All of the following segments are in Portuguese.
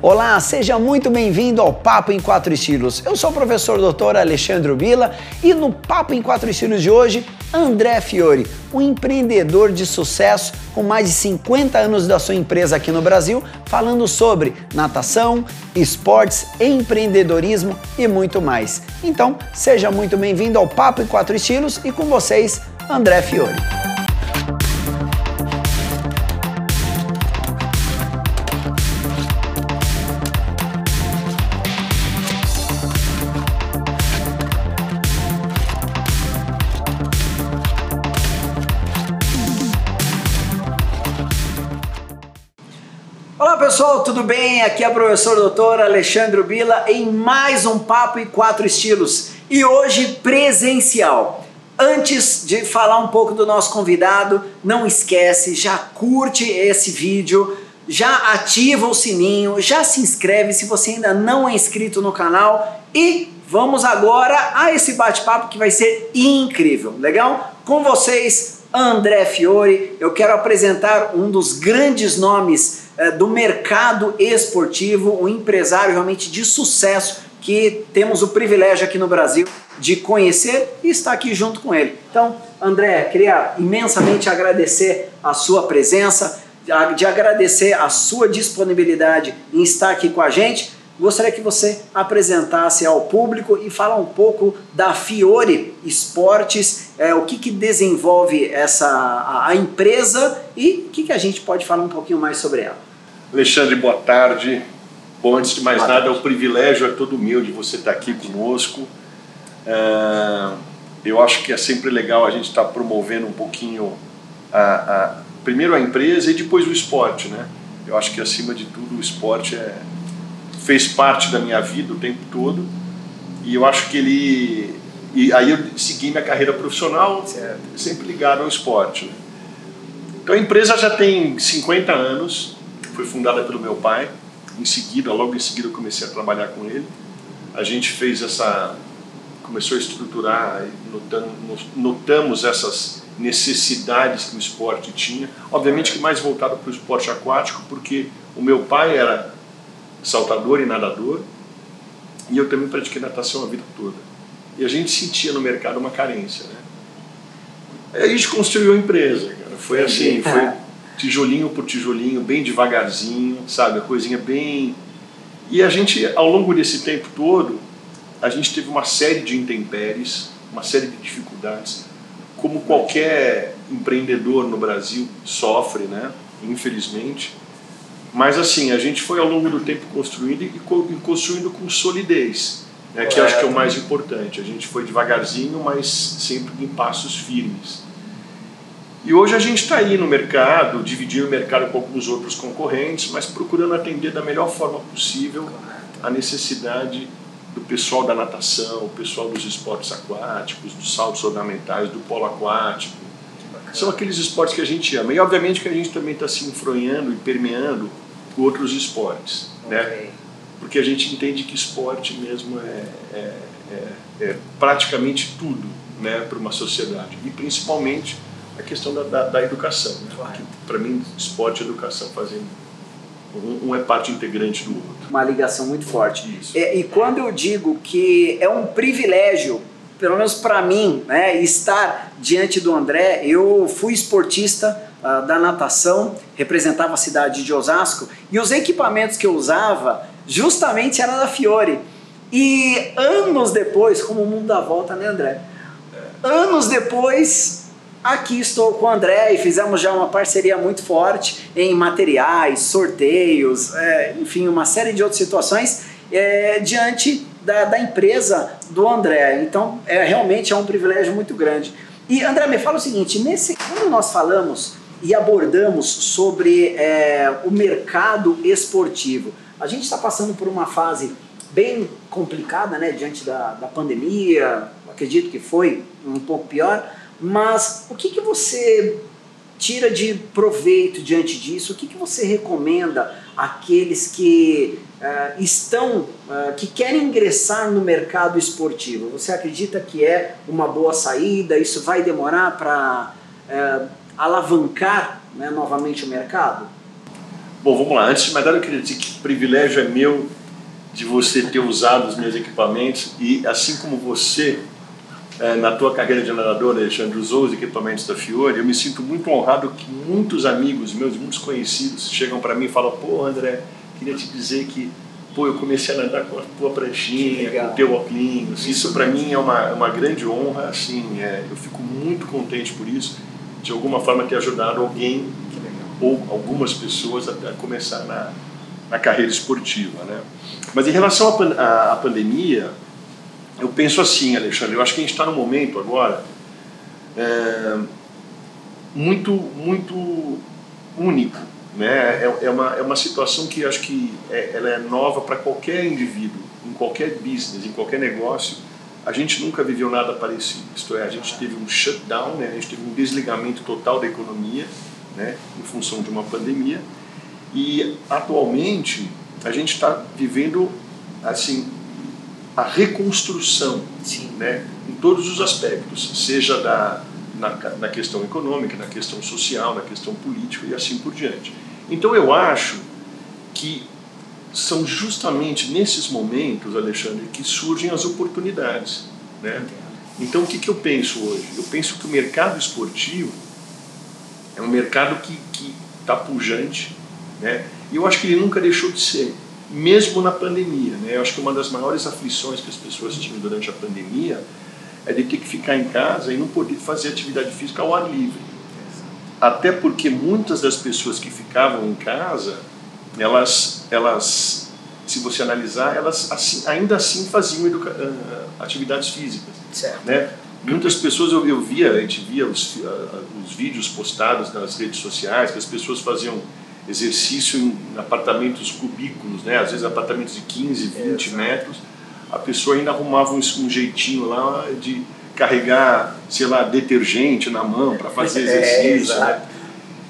Olá, seja muito bem-vindo ao Papo em Quatro Estilos. Eu sou o professor doutor Alexandre Bila e no Papo em Quatro Estilos de hoje, André Fiore, um empreendedor de sucesso com mais de 50 anos da sua empresa aqui no Brasil, falando sobre natação, esportes, empreendedorismo e muito mais. Então, seja muito bem-vindo ao Papo em Quatro Estilos e com vocês, André Fiore. Tudo bem? Aqui é o professor doutor Alexandre Bila em mais um Papo e Quatro Estilos e hoje presencial. Antes de falar um pouco do nosso convidado, não esquece, já curte esse vídeo, já ativa o sininho, já se inscreve se você ainda não é inscrito no canal e vamos agora a esse bate-papo que vai ser incrível, legal? Com vocês, André Fiore, eu quero apresentar um dos grandes nomes é, do mercado esportivo, um empresário realmente de sucesso que temos o privilégio aqui no Brasil de conhecer e estar aqui junto com ele. Então, André, queria imensamente agradecer a sua presença, de agradecer a sua disponibilidade em estar aqui com a gente. Gostaria que você apresentasse ao público e fala um pouco da Fiore Esportes, é, o que, que desenvolve essa a, a empresa e o que, que a gente pode falar um pouquinho mais sobre ela. Alexandre, boa tarde. Bom, antes de mais boa nada, tarde. é um privilégio, é todo meu de você estar aqui conosco. É, eu acho que é sempre legal a gente estar promovendo um pouquinho a, a, primeiro a empresa e depois o esporte, né? Eu acho que acima de tudo o esporte é, fez parte da minha vida o tempo todo e eu acho que ele e aí eu segui minha carreira profissional certo. sempre ligado ao esporte. Né? Então a empresa já tem 50 anos, foi fundada pelo meu pai. Em seguida, logo em seguida, eu comecei a trabalhar com ele. A gente fez essa, começou a estruturar, notamos, essas necessidades que o esporte tinha. Obviamente que mais voltado para o esporte aquático, porque o meu pai era saltador e nadador, e eu também pratiquei natação a vida toda. E a gente sentia no mercado uma carência, né? Aí a gente construiu a empresa, cara. Foi assim, foi tijolinho por tijolinho, bem devagarzinho, sabe? A coisinha bem. E a gente, ao longo desse tempo todo, a gente teve uma série de intempéries, uma série de dificuldades, como qualquer empreendedor no Brasil sofre, né? Infelizmente. Mas assim, a gente foi ao longo do tempo construindo e construindo com solidez, né? que acho que é o mais importante. A gente foi devagarzinho, mas sempre em passos firmes. E hoje a gente está aí no mercado, dividindo o mercado com alguns outros concorrentes, mas procurando atender da melhor forma possível a necessidade do pessoal da natação, o pessoal dos esportes aquáticos, dos saltos ornamentais, do polo aquático. São aqueles esportes que a gente ama. E obviamente que a gente também está se influenciando e permeando outros esportes, okay. né? Porque a gente entende que esporte mesmo é, é, é, é praticamente tudo né, para uma sociedade. E principalmente a questão da, da, da educação. Né? Claro. Para mim, esporte e educação fazem um, um, é parte integrante do outro. Uma ligação muito forte. Isso. É, e quando eu digo que é um privilégio, pelo menos para mim, né, estar diante do André, eu fui esportista uh, da natação, representava a cidade de Osasco, e os equipamentos que eu usava justamente eram da Fiore. E anos depois, como o mundo dá volta, né, André? É. Anos depois, Aqui estou com o André e fizemos já uma parceria muito forte em materiais, sorteios, é, enfim, uma série de outras situações é, diante da, da, empresa do André. Então, é, realmente é um privilégio muito grande. E André, me fala o seguinte: nesse, quando nós falamos e abordamos sobre é, o mercado esportivo, a gente está passando por uma fase bem complicada, né, diante da, da pandemia. Acredito que foi um pouco pior mas o que, que você tira de proveito diante disso? O que, que você recomenda àqueles que uh, estão, uh, que querem ingressar no mercado esportivo? Você acredita que é uma boa saída? Isso vai demorar para uh, alavancar né, novamente o mercado? Bom, vamos lá. Antes de mais nada, eu queria dizer que o privilégio é meu de você ter usado os meus equipamentos e assim como você na tua carreira de nadador, Alexandre, usou os equipamentos da Fiore, eu me sinto muito honrado que muitos amigos meus, muitos conhecidos, chegam para mim e falam: pô, André, queria te dizer que pô, eu comecei a nadar com a tua pranchinha, com o teu óculos. Isso para mim é uma, uma grande honra, assim, é, eu fico muito contente por isso, de alguma forma ter ajudado alguém ou algumas pessoas a, a começar na, na carreira esportiva, né? Mas em relação à pandemia, eu penso assim, Alexandre, eu acho que a gente está num momento agora é, muito, muito único. Né? É, é, uma, é uma situação que acho que é, ela é nova para qualquer indivíduo, em qualquer business, em qualquer negócio. A gente nunca viveu nada parecido. Isto é, a gente teve um shutdown, né? a gente teve um desligamento total da economia, né? em função de uma pandemia. E atualmente a gente está vivendo assim a reconstrução, Sim. né, em todos os aspectos, seja da, na, na questão econômica, na questão social, na questão política e assim por diante. Então eu acho que são justamente nesses momentos, Alexandre, que surgem as oportunidades. Né? Então o que, que eu penso hoje? Eu penso que o mercado esportivo é um mercado que está pujante, né? e eu acho que ele nunca deixou de ser mesmo na pandemia. Né? Eu acho que uma das maiores aflições que as pessoas tinham durante a pandemia é de ter que ficar em casa e não poder fazer atividade física ao ar livre. Até porque muitas das pessoas que ficavam em casa, elas, elas se você analisar, elas assim, ainda assim faziam educa atividades físicas. Certo. Né? Muitas pessoas eu, eu via, a gente via os, os vídeos postados nas redes sociais, que as pessoas faziam exercício em apartamentos cubículos, né? às vezes apartamentos de 15, 20 metros, a pessoa ainda arrumava um, um jeitinho lá de carregar, sei lá, detergente na mão para fazer é, exercício. É, né?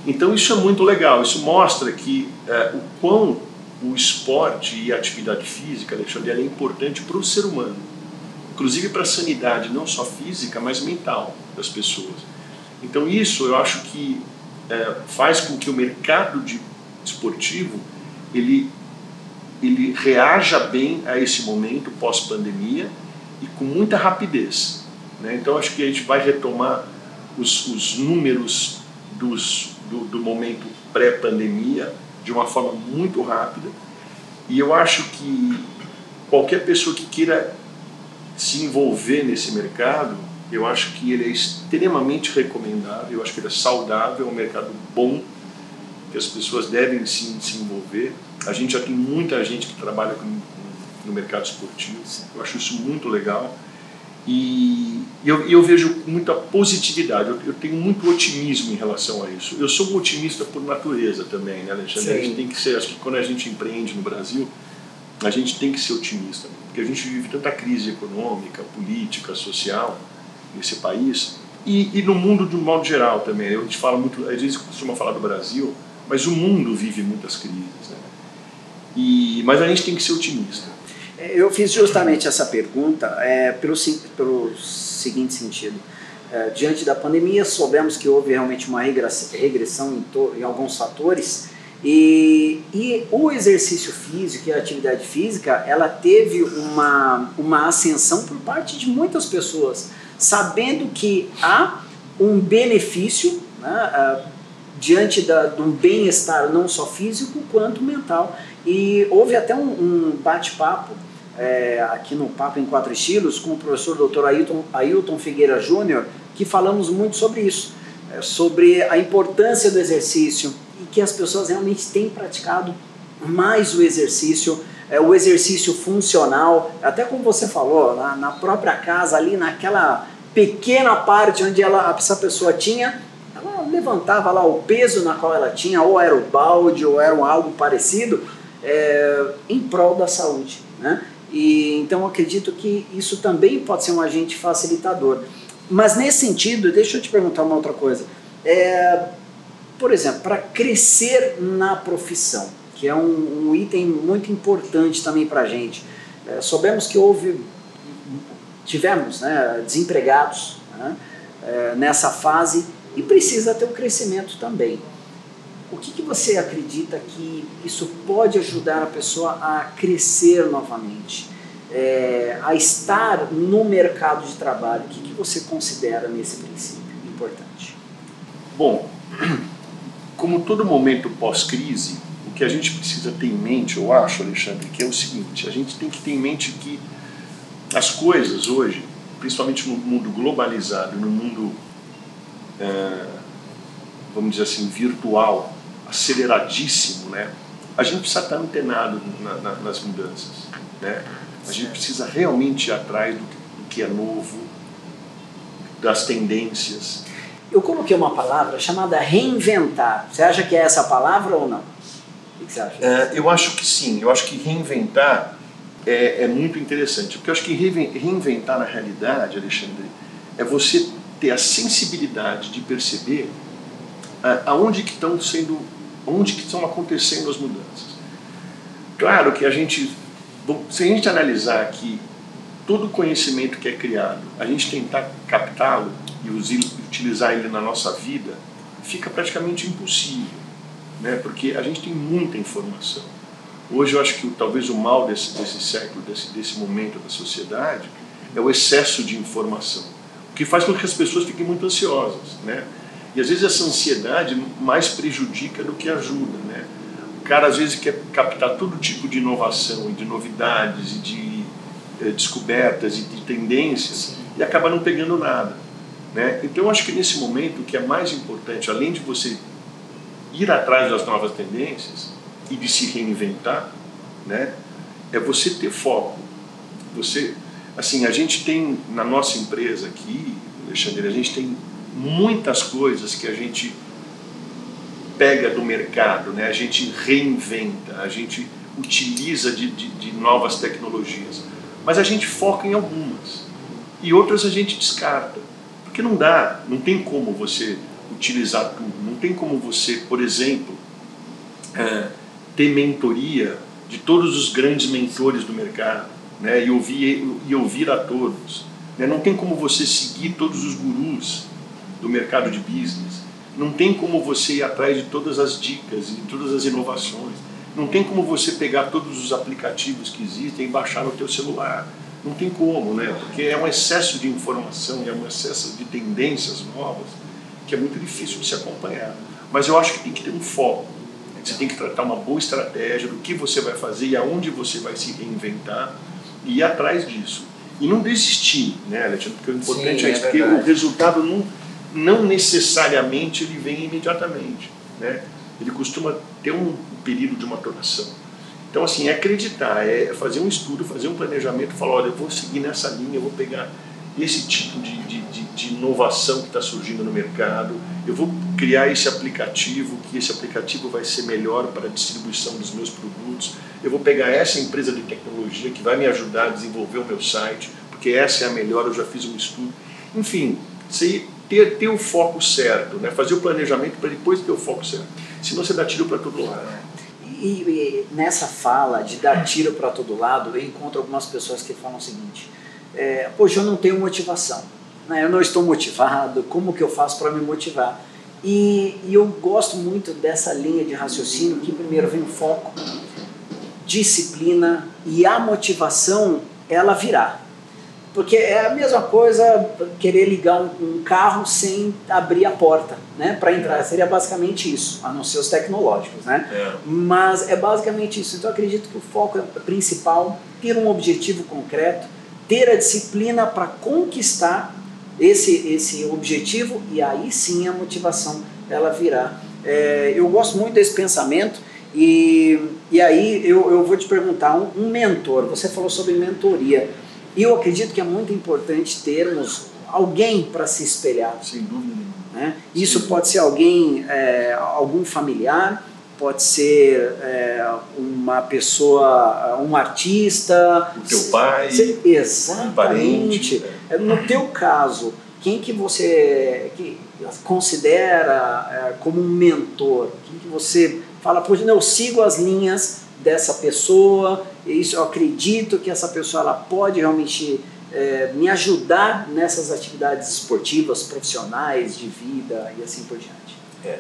Então isso é muito legal, isso mostra que é, o quão o esporte e a atividade física, Alexandre, é importante para o ser humano, inclusive para a sanidade, não só física, mas mental das pessoas. Então isso eu acho que é, faz com que o mercado de esportivo ele, ele reaja bem a esse momento pós-pandemia e com muita rapidez. Né? Então acho que a gente vai retomar os, os números dos, do, do momento pré-pandemia de uma forma muito rápida e eu acho que qualquer pessoa que queira se envolver nesse mercado eu acho que ele é extremamente recomendável, eu acho que ele é saudável, é um mercado bom, que as pessoas devem sim se envolver. A gente já tem muita gente que trabalha com, no mercado esportivo, eu acho isso muito legal. E eu, eu vejo muita positividade, eu, eu, tenho muito otimismo em relação a isso. Eu sou um otimista por natureza também, né, Alexandre? Sim. A gente tem que ser, acho que quando a gente empreende no Brasil, a gente tem que ser otimista, porque a gente vive tanta crise econômica, política, social, nesse país e, e, no mundo de um modo geral também. A gente fala muito, às vezes costuma falar do Brasil, mas o mundo vive muitas crises. Né? E, mas a gente tem que ser otimista. É, eu fiz justamente essa pergunta é, pelo, pelo seguinte sentido. É, diante da pandemia, soubemos que houve realmente uma regressão em, em alguns fatores e, e, o exercício físico e a atividade física, ela teve uma, uma ascensão por parte de muitas pessoas sabendo que há um benefício né, diante da, de um bem-estar não só físico quanto mental. E houve até um, um bate-papo é, aqui no Papo em Quatro Estilos com o professor Dr. Ailton, Ailton Figueira Júnior, que falamos muito sobre isso, é, sobre a importância do exercício e que as pessoas realmente têm praticado mais o exercício é, o exercício funcional, até como você falou, na, na própria casa, ali naquela pequena parte onde ela, essa pessoa tinha, levantava lá o peso na qual ela tinha, ou era o balde, ou era algo parecido, é, em prol da saúde. Né? E, então acredito que isso também pode ser um agente facilitador. Mas nesse sentido, deixa eu te perguntar uma outra coisa. É, por exemplo, para crescer na profissão, que é um, um item muito importante também para a gente. É, soubemos que houve, tivemos né, desempregados né, é, nessa fase e precisa ter um crescimento também. o que, que você acredita que isso pode ajudar a pessoa a crescer novamente? É, a estar no mercado de trabalho, o que, que você considera nesse princípio importante? Bom, como todo momento pós-crise, o que a gente precisa ter em mente, eu acho, Alexandre, que é o seguinte: a gente tem que ter em mente que as coisas hoje, principalmente no mundo globalizado, no mundo, é, vamos dizer assim, virtual, aceleradíssimo, né? A gente precisa estar antenado na, na, nas mudanças, né? A gente precisa realmente ir atrás do, do que é novo, das tendências. Eu coloquei uma palavra chamada reinventar. Você acha que é essa palavra ou não? O que você acha? É, eu acho que sim. Eu acho que reinventar é, é muito interessante. Porque eu acho que reinventar na realidade, Alexandre, é você ter a sensibilidade de perceber aonde que estão sendo onde que estão acontecendo as mudanças. Claro que a gente, se a gente analisar aqui todo o conhecimento que é criado, a gente tentar captá-lo e utilizar ele na nossa vida, fica praticamente impossível, né? porque a gente tem muita informação. Hoje eu acho que talvez o mal desse, desse século, desse, desse momento da sociedade, é o excesso de informação, que faz com que as pessoas fiquem muito ansiosas. Né? E às vezes essa ansiedade mais prejudica do que ajuda, né? O cara às vezes quer captar todo tipo de inovação de novidades de eh, descobertas e de tendências e acaba não pegando nada, né? Então eu acho que nesse momento o que é mais importante, além de você ir atrás das novas tendências e de se reinventar, né? É você ter foco. Você, assim, a gente tem na nossa empresa aqui, Alexandre, a gente tem muitas coisas que a gente pega do mercado, né? a gente reinventa, a gente utiliza de, de, de novas tecnologias, mas a gente foca em algumas e outras a gente descarta, porque não dá, não tem como você utilizar tudo, não tem como você, por exemplo, é, ter mentoria de todos os grandes mentores do mercado né? e, ouvir, e ouvir a todos. Né? Não tem como você seguir todos os gurus do mercado de business. Não tem como você ir atrás de todas as dicas e de todas as inovações. Não tem como você pegar todos os aplicativos que existem e baixar no teu celular. Não tem como, né? Porque é um excesso de informação e é um excesso de tendências novas que é muito difícil de se acompanhar. Mas eu acho que tem que ter um foco. Você tem que tratar uma boa estratégia do que você vai fazer e aonde você vai se reinventar ir atrás disso. E não desistir, né, Alexandre? Porque o importante Sim, é, é porque o resultado não não necessariamente ele vem imediatamente, né? Ele costuma ter um período de maturação. Então, assim, é acreditar, é fazer um estudo, fazer um planejamento, falar, olha, eu vou seguir nessa linha, eu vou pegar esse tipo de, de, de, de inovação que está surgindo no mercado, eu vou criar esse aplicativo, que esse aplicativo vai ser melhor para a distribuição dos meus produtos, eu vou pegar essa empresa de tecnologia que vai me ajudar a desenvolver o meu site, porque essa é a melhor, eu já fiz um estudo. Enfim, ter, ter o foco certo, né? fazer o planejamento para depois ter o foco certo. Senão você dá tiro para todo lado. E, e, nessa fala de dar tiro para todo lado, eu encontro algumas pessoas que falam o seguinte: é, Poxa, eu não tenho motivação, né? eu não estou motivado, como que eu faço para me motivar? E, e eu gosto muito dessa linha de raciocínio que primeiro vem o foco, disciplina e a motivação ela virá. Porque é a mesma coisa querer ligar um, um carro sem abrir a porta, né, para entrar. Seria basicamente isso, a não ser os tecnológicos, né? É. Mas é basicamente isso. Então eu acredito que o foco é principal ter um objetivo concreto, ter a disciplina para conquistar esse esse objetivo e aí sim a motivação ela virá. É, eu gosto muito desse pensamento e, e aí eu, eu vou te perguntar um, um mentor. Você falou sobre mentoria. E eu acredito que é muito importante termos alguém para se espelhar. Sem dúvida Né? Isso pode ser alguém, é, algum familiar, pode ser é, uma pessoa, um artista. O teu pai. Se, exatamente. Um parente. É, no teu caso, quem que você que considera é, como um mentor? Quem que você fala, pois eu sigo as linhas dessa pessoa, isso eu acredito que essa pessoa ela pode realmente é, me ajudar nessas atividades esportivas, profissionais, de vida e assim por diante. É.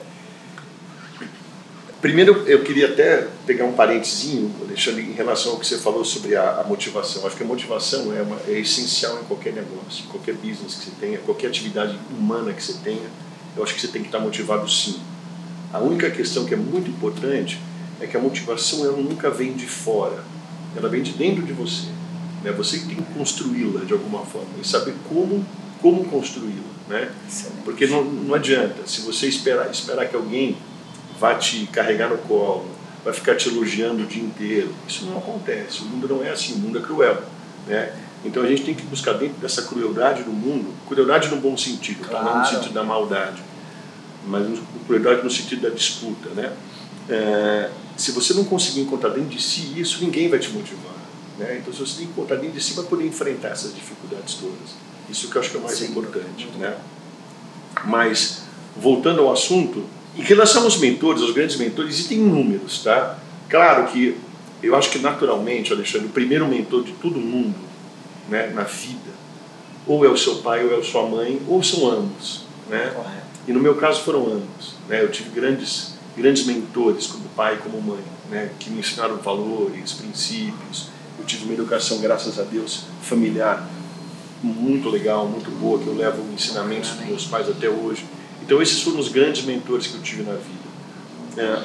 Primeiro, eu queria até pegar um parentezinho, Alexandre, em relação ao que você falou sobre a, a motivação. Acho que a motivação é, uma, é essencial em qualquer negócio, qualquer business que você tenha, qualquer atividade humana que você tenha. Eu acho que você tem que estar motivado sim. A única questão que é muito importante é que a motivação ela nunca vem de fora, ela vem de dentro de você. Né? Você que tem que construí-la de alguma forma e saber como, como construí-la. Né? Porque não, não adianta, se você esperar, esperar que alguém vai te carregar no colo, vai ficar te elogiando o dia inteiro. Isso não acontece. O mundo não é assim, o mundo é cruel. Né? Então a gente tem que buscar dentro dessa crueldade do mundo, crueldade no bom sentido, claro. tá? não no sentido da maldade, mas crueldade no sentido da disputa. Né? É, se você não conseguir encontrar dentro de si isso, ninguém vai te motivar. Né? Então se você tem que encontrar dentro de si para poder enfrentar essas dificuldades todas. Isso que eu acho que é o mais Sim. importante. Né? Mas, voltando ao assunto, em relação aos mentores, aos grandes mentores, existem inúmeros, tá? Claro que eu acho que naturalmente, Alexandre, o primeiro mentor de todo mundo né, na vida, ou é o seu pai, ou é a sua mãe, ou são ambos. Né? E no meu caso foram ambos. Né? Eu tive grandes, grandes mentores, como pai e como mãe, né? que me ensinaram valores, princípios. Eu tive uma educação, graças a Deus, familiar muito legal, muito boa, que eu levo ensinamentos dos meus pais até hoje. Então, esses foram os grandes mentores que eu tive na vida. É,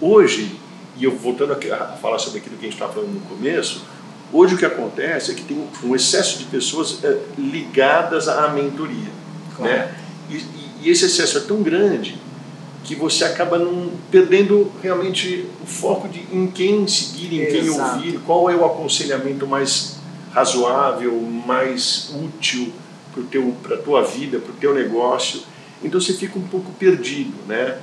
hoje, e eu voltando a, falar sobre aquilo que a gente estava falando no começo, hoje o que acontece é que tem um excesso de pessoas é, ligadas à mentoria. Claro. Né? E, e, esse excesso é tão grande que você acaba não, perdendo realmente o foco de em quem seguir, em quem ouvir, qual é o aconselhamento mais razoável, mais útil para a tua vida, para o teu negócio. Então você fica um pouco perdido, né?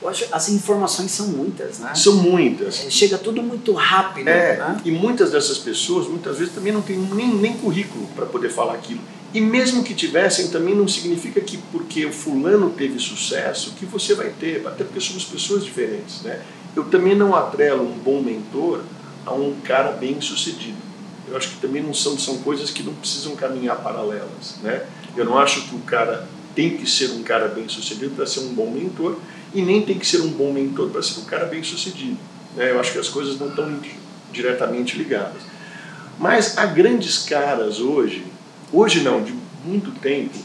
Eu acho as informações são muitas, né? São muitas. É, chega tudo muito rápido. É, né? E muitas dessas pessoas, muitas vezes, também não têm nem, nem currículo para poder falar aquilo. E mesmo que tivessem, também não significa que porque o fulano teve sucesso, que você vai ter, até porque somos pessoas diferentes, né? Eu também não atrelo um bom mentor a um cara bem sucedido. Eu acho que também não são, são coisas que não precisam caminhar paralelas, né? Eu não acho que o cara tem que ser um cara bem sucedido para ser um bom mentor e nem tem que ser um bom mentor para ser um cara bem sucedido. Né? Eu acho que as coisas não estão diretamente ligadas. Mas há grandes caras hoje, hoje não, de muito tempo,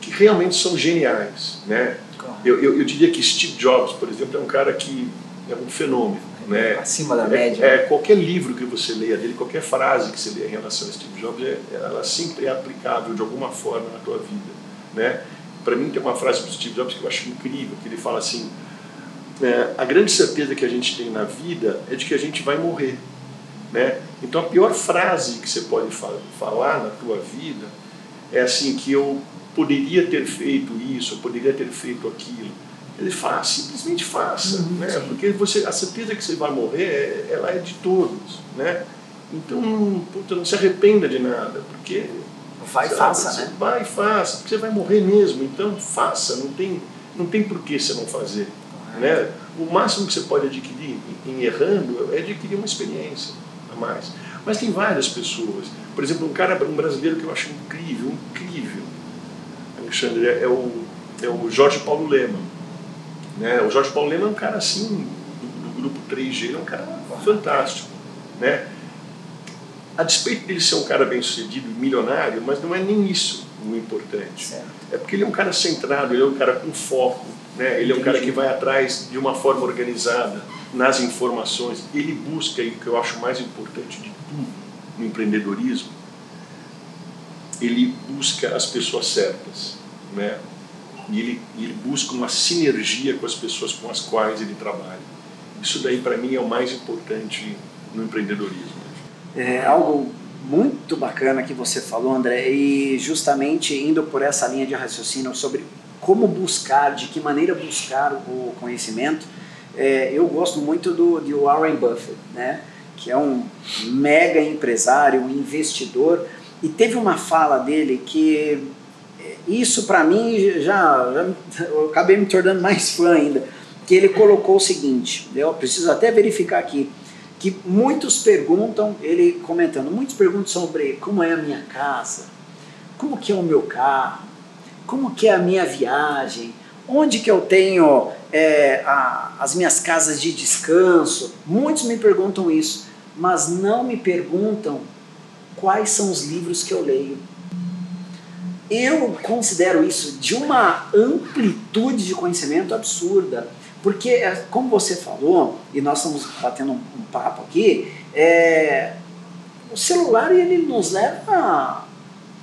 que realmente são geniais. Né? Eu, eu, eu diria que Steve Jobs, por exemplo, é um cara que é um fenômeno. Né? Acima da é, média. É, qualquer livro que você leia dele, qualquer frase que você leia em relação a Steve Jobs, é, ela sempre é aplicável de alguma forma na tua vida. Né? Para mim, tem uma frase do Steve Jobs que eu acho incrível, que ele fala assim, é, a grande certeza que a gente tem na vida é de que a gente vai morrer. Né? Então, a pior frase que você pode falar na tua vida é assim, que eu poderia ter feito isso, eu poderia ter feito aquilo. Ele fala, simplesmente faça, uhum, né? porque você, a certeza que você vai morrer, é, ela é de todos. Né? Então, puta, não se arrependa de nada, porque Vai e faça, né? Vai e faça, porque você vai morrer mesmo. Então faça, não tem, não tem por que você não fazer. Né? O máximo que você pode adquirir em errando é adquirir uma experiência a mais. Mas tem várias pessoas. Por exemplo, um cara, um brasileiro que eu acho incrível, incrível, Alexandre, é o, é o Jorge Paulo Lema. Né? O Jorge Paulo Lema é um cara assim, do, do grupo 3G, ele é um cara fantástico. Né? A despeito dele ser um cara bem sucedido, milionário, mas não é nem isso o importante. Certo. É porque ele é um cara centrado, ele é um cara com foco, né? ele é um cara que vai atrás de uma forma organizada nas informações. Ele busca, e o que eu acho mais importante de tudo no empreendedorismo, ele busca as pessoas certas. Né? E ele, ele busca uma sinergia com as pessoas com as quais ele trabalha. Isso daí, para mim, é o mais importante no empreendedorismo. É algo muito bacana que você falou, André, e justamente indo por essa linha de raciocínio sobre como buscar, de que maneira buscar o conhecimento, é, eu gosto muito do de Warren Buffett, né? que é um mega empresário, um investidor, e teve uma fala dele que é, isso para mim já, já eu acabei me tornando mais fã ainda, que ele colocou o seguinte, eu preciso até verificar aqui, que muitos perguntam, ele comentando, muitos perguntam sobre como é a minha casa, como que é o meu carro, como que é a minha viagem, onde que eu tenho é, a, as minhas casas de descanso. Muitos me perguntam isso, mas não me perguntam quais são os livros que eu leio. Eu considero isso de uma amplitude de conhecimento absurda. Porque, é, como você falou, e nós estamos batendo um, um papo aqui, é, o celular ele nos leva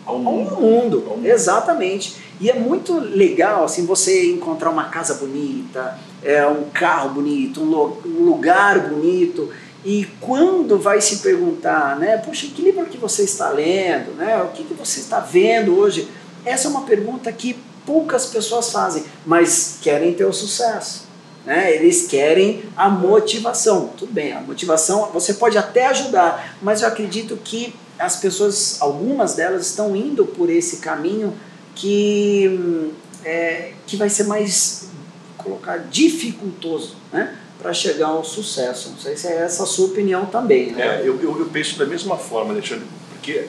ao mundo. Ao mundo. Ao mundo. Exatamente. E é muito legal assim você encontrar uma casa bonita, é, um carro bonito, um, lugar bonito. E quando vai se perguntar, né, poxa, que livro que você está lendo, né, o que, que você está vendo hoje? Essa é uma pergunta que poucas pessoas fazem, mas querem ter o sucesso. Né? Eles querem a motivação. Tudo bem, a motivação você pode até ajudar, mas eu acredito que as pessoas, algumas delas, estão indo por esse caminho que, é, que vai ser mais colocar dificultoso né? para chegar ao sucesso. Não sei se é essa a sua opinião também. Né? É, eu, eu, eu penso da mesma forma, Alexandre, porque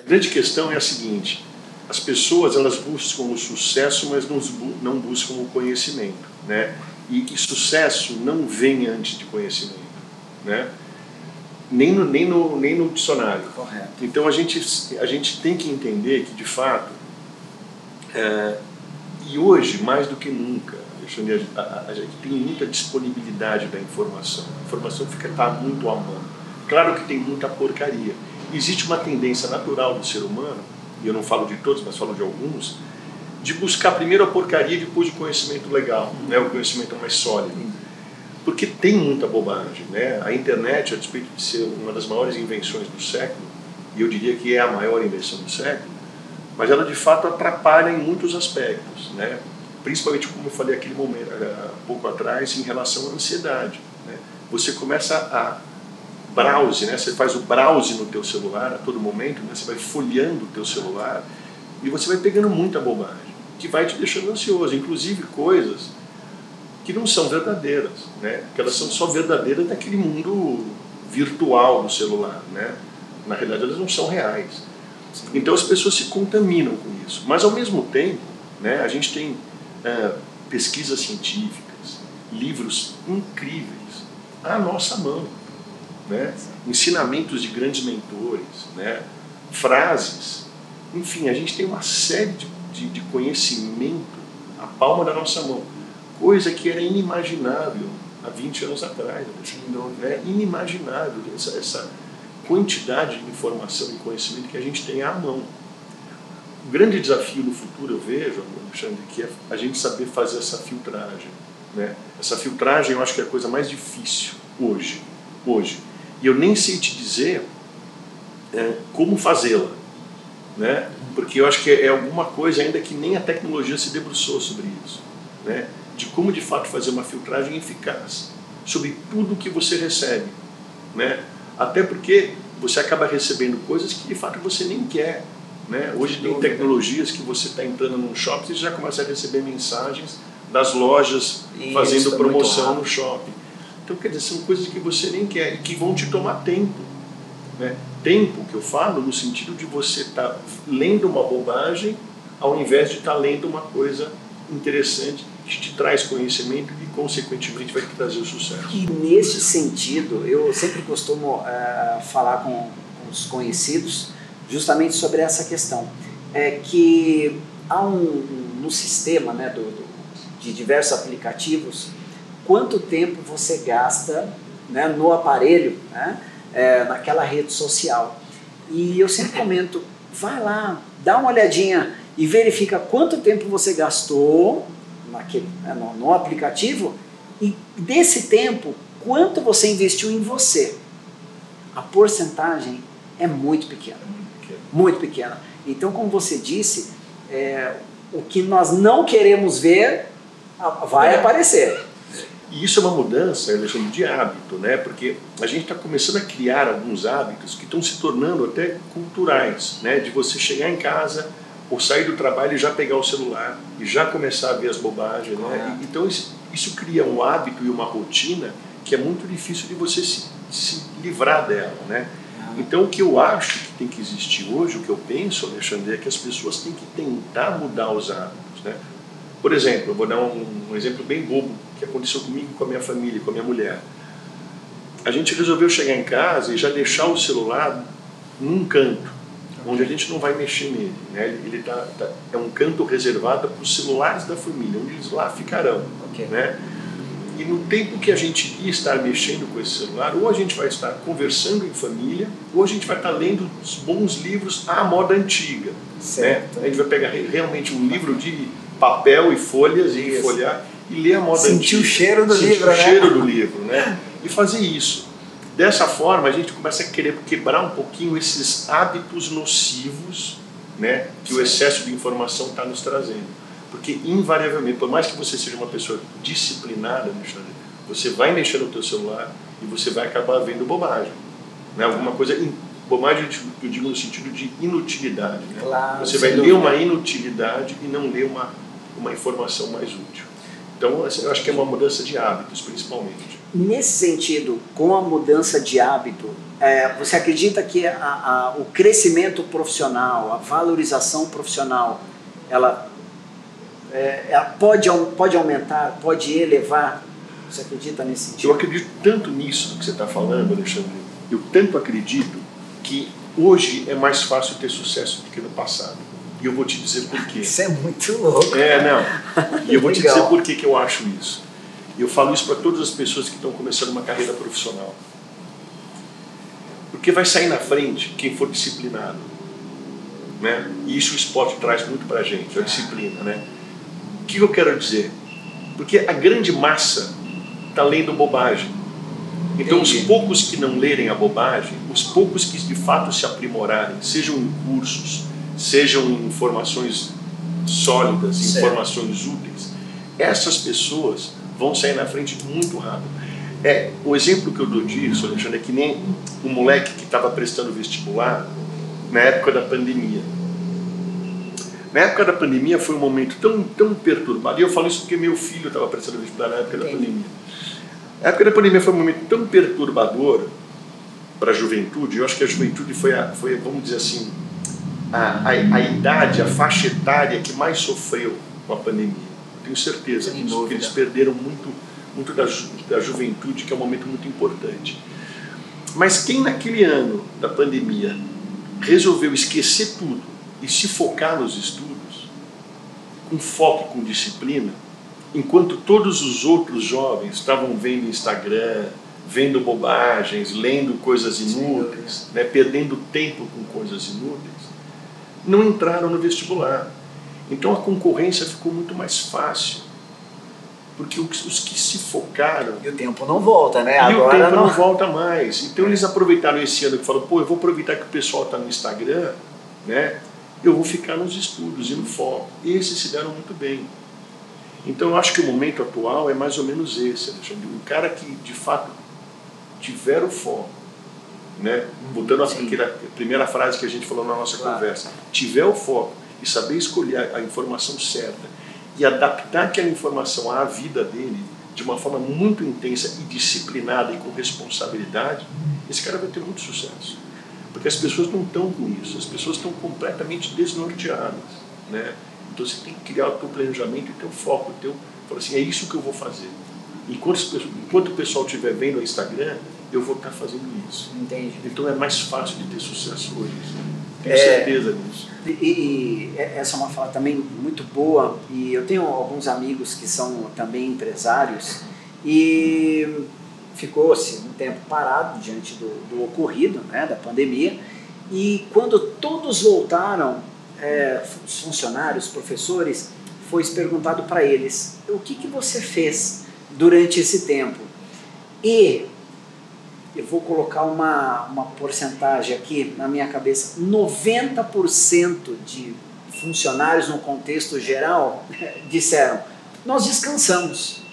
a grande questão é a seguinte: as pessoas elas buscam o sucesso, mas não, não buscam o conhecimento, né? E, sucesso não vem antes de conhecimento, né? Nem no, nem no, nem no dicionário. Correto. Então a gente, a gente tem que entender que, de fato, é, e hoje, mais do que nunca, a, a, a, gente tem muita disponibilidade da informação. A informação fica tá muito à mão. Claro que tem muita porcaria. Existe uma tendência natural do ser humano e eu não falo de todos, mas falo de alguns, de buscar primeiro a porcaria e depois o conhecimento legal, né, o conhecimento mais sólido. Porque tem muita bobagem. Né? A internet, a despeito de ser uma das maiores invenções do século, e eu diria que é a maior invenção do século, mas ela de fato atrapalha em muitos aspectos, né? principalmente como eu falei aquele momento, há pouco atrás, em relação à ansiedade. Né? Você começa a browse, né? Você faz o browse no teu celular a todo momento, né? Você vai folheando o teu celular e você vai pegando muita bobagem, que vai te deixando ansioso, inclusive coisas que não são verdadeiras, né? Que elas são só verdadeiras naquele mundo virtual do celular, né? Na realidade elas não são reais. Então as pessoas se contaminam com isso. Mas ao mesmo tempo, né? A gente tem é, pesquisas científicas, livros incríveis à nossa mão né? ensinamentos de grandes mentores, né? frases. Enfim, a gente tem uma série de, de, de conhecimento à palma da nossa mão, coisa que era inimaginável há 20 anos atrás. Né? Inimaginável essa, essa quantidade de informação e conhecimento que a gente tem à mão. O grande desafio no futuro, eu vejo, Alexandre, que é a gente saber fazer essa filtragem. Né? Essa filtragem eu acho que é a coisa mais difícil hoje. Hoje e eu nem sei te dizer é, como fazê-la, né? Porque eu acho que é alguma coisa ainda que nem a tecnologia se debruçou sobre isso, né? de como de fato fazer uma filtragem eficaz sobre tudo que você recebe, né? até porque você acaba recebendo coisas que de fato você nem quer. Né? Hoje tem tecnologias que você está entrando num shopping e já começa a receber mensagens das lojas Isso, fazendo é promoção no shopping. Então, quer dizer, são coisas que você nem quer e que vão te tomar tempo. Né? Tempo que eu falo no sentido de você estar tá lendo uma bobagem ao invés de estar tá lendo uma coisa interessante que te traz conhecimento e, consequentemente, vai te trazer o sucesso. E nesse sentido, eu sempre costumo uh, falar com, os conhecidos justamente sobre essa questão. É que há um, um no sistema né, do, do, de diversos aplicativos quanto tempo você gasta né, no aparelho, né, é, naquela rede social. E eu sempre comento, vai lá, dá uma olhadinha e verifica quanto tempo você gastou naquele, né, no, no aplicativo e desse tempo, quanto você investiu em você. A porcentagem é muito pequena. Muito pequena. Então, como você disse, é, o que nós não queremos ver vai é. aparecer. E isso é uma mudança, Alexandre, de hábito, né? porque a gente está começando a criar alguns hábitos que estão se tornando até culturais, né? de você chegar em casa ou sair do trabalho e já pegar o celular e já começar a ver as bobagens. Né? E, então isso, isso, cria um hábito e uma rotina que é muito difícil de você se, se livrar dela. Né? Então o que eu acho que tem que existir hoje, o que eu penso, Alexandre, é que as pessoas têm que tentar mudar os hábitos. Né? Por exemplo, eu vou dar um, um exemplo bem bobo que aconteceu comigo, com a minha família, com a minha mulher. A gente resolveu chegar em casa e já deixar o celular num canto, onde a gente não vai mexer nele. Né? Ele tá, tá é um canto reservado para os celulares da família, onde eles lá ficarão. Okay. Né? E no tempo que a gente ia estar mexendo com esse celular, ou a gente vai estar conversando em família, ou a gente vai estar lendo os bons livros à moda antiga. Né? A gente vai pegar realmente um livro de papel e folhas e Isso. folhar e ler a moda Sentir antiga. o cheiro do Sentir livro, o né? cheiro do livro, né? E fazer isso. Dessa forma, a gente começa a querer quebrar um pouquinho esses hábitos nocivos né, que Sim. o excesso de informação está nos trazendo. Porque, invariavelmente, por mais que você seja uma pessoa disciplinada, você vai mexer no teu celular e você vai acabar vendo bobagem. Né? Alguma coisa, bobagem eu digo no sentido de inutilidade. Né? Claro, você vai ler uma inutilidade e não ler uma, uma informação mais útil. Então, assim, eu acho que é uma mudança de hábitos, principalmente. Nesse sentido, com a mudança de hábito, é, você acredita que a, a, o crescimento profissional, a valorização profissional, ela é, ela pode, pode aumentar, pode elevar? Você acredita nesse sentido? Eu acredito tanto nisso que você está falando, Alexandre. Eu tanto acredito que hoje é mais fácil ter sucesso do que no passado. E eu vou te dizer por quê. Isso é muito louco. É, não. E eu vou te dizer por que, que eu acho isso. E eu falo isso para todas as pessoas que estão começando uma carreira profissional. Porque vai sair na frente quem for disciplinado. Né? E isso o esporte traz muito para a gente, a disciplina. Né? O que eu quero dizer? Porque a grande massa está lendo bobagem. Então, Entendi. os poucos que não lerem a bobagem, os poucos que de fato se aprimorarem, sejam em cursos, sejam em informações sólidas, certo. informações úteis, essas pessoas vão sair na frente muito rápido. É, o exemplo que eu dou disso, Alexandre, é que nem um moleque que estava prestando vestibular na época da pandemia. Na época da pandemia foi um momento tão, tão perturbado, e eu falo isso porque meu filho estava prestando vestibular na época Entendi. da pandemia. A época da pandemia foi um momento tão perturbador para a juventude, eu acho que a juventude foi, a, foi vamos dizer assim, a, a, a idade, a faixa etária que mais sofreu com a pandemia. Tenho certeza disso, porque eles perderam muito, muito da, ju, da juventude, que é um momento muito importante. Mas quem naquele ano da pandemia resolveu esquecer tudo e se focar nos estudos, com foco e com disciplina, enquanto todos os outros jovens estavam vendo Instagram, vendo bobagens, lendo coisas inúteis, né, perdendo tempo com coisas inúteis, não entraram no vestibular. Então a concorrência ficou muito mais fácil. Porque os que se focaram. E o tempo não volta, né? E Agora o tempo não... não volta mais. Então eles aproveitaram esse ano que falaram, pô, eu vou aproveitar que o pessoal está no Instagram, né? Eu vou ficar nos estudos e no foco. Esses se deram muito bem. Então eu acho que o momento atual é mais ou menos esse, Alexandre. Um cara que de fato tiver o foco, né? Voltando àquela primeira frase que a gente falou na nossa claro. conversa, tiver o foco e saber escolher a, a informação certa e adaptar aquela informação à vida dele de uma forma muito intensa e disciplinada e com responsabilidade, esse cara vai ter muito sucesso. Porque as pessoas não estão com isso, as pessoas estão completamente desnorteadas. Né? Então você tem que criar o teu planejamento e o teu foco, o teu, falar assim, é isso que eu vou fazer. Enquanto, enquanto o pessoal estiver vendo o Instagram, eu vou estar fazendo isso. Entendi. Então é mais fácil de ter sucesso hoje. Tenho é, certeza disso. E, e, essa é uma fala também muito boa. E eu tenho alguns amigos que são também empresários e ficou-se um tempo parado diante do, do ocorrido, né, da pandemia. E quando todos voltaram, é, os funcionários, professores, foi perguntado para eles: o que, que você fez durante esse tempo? E eu vou colocar uma, uma porcentagem aqui na minha cabeça: 90% de funcionários no contexto geral disseram: nós descansamos.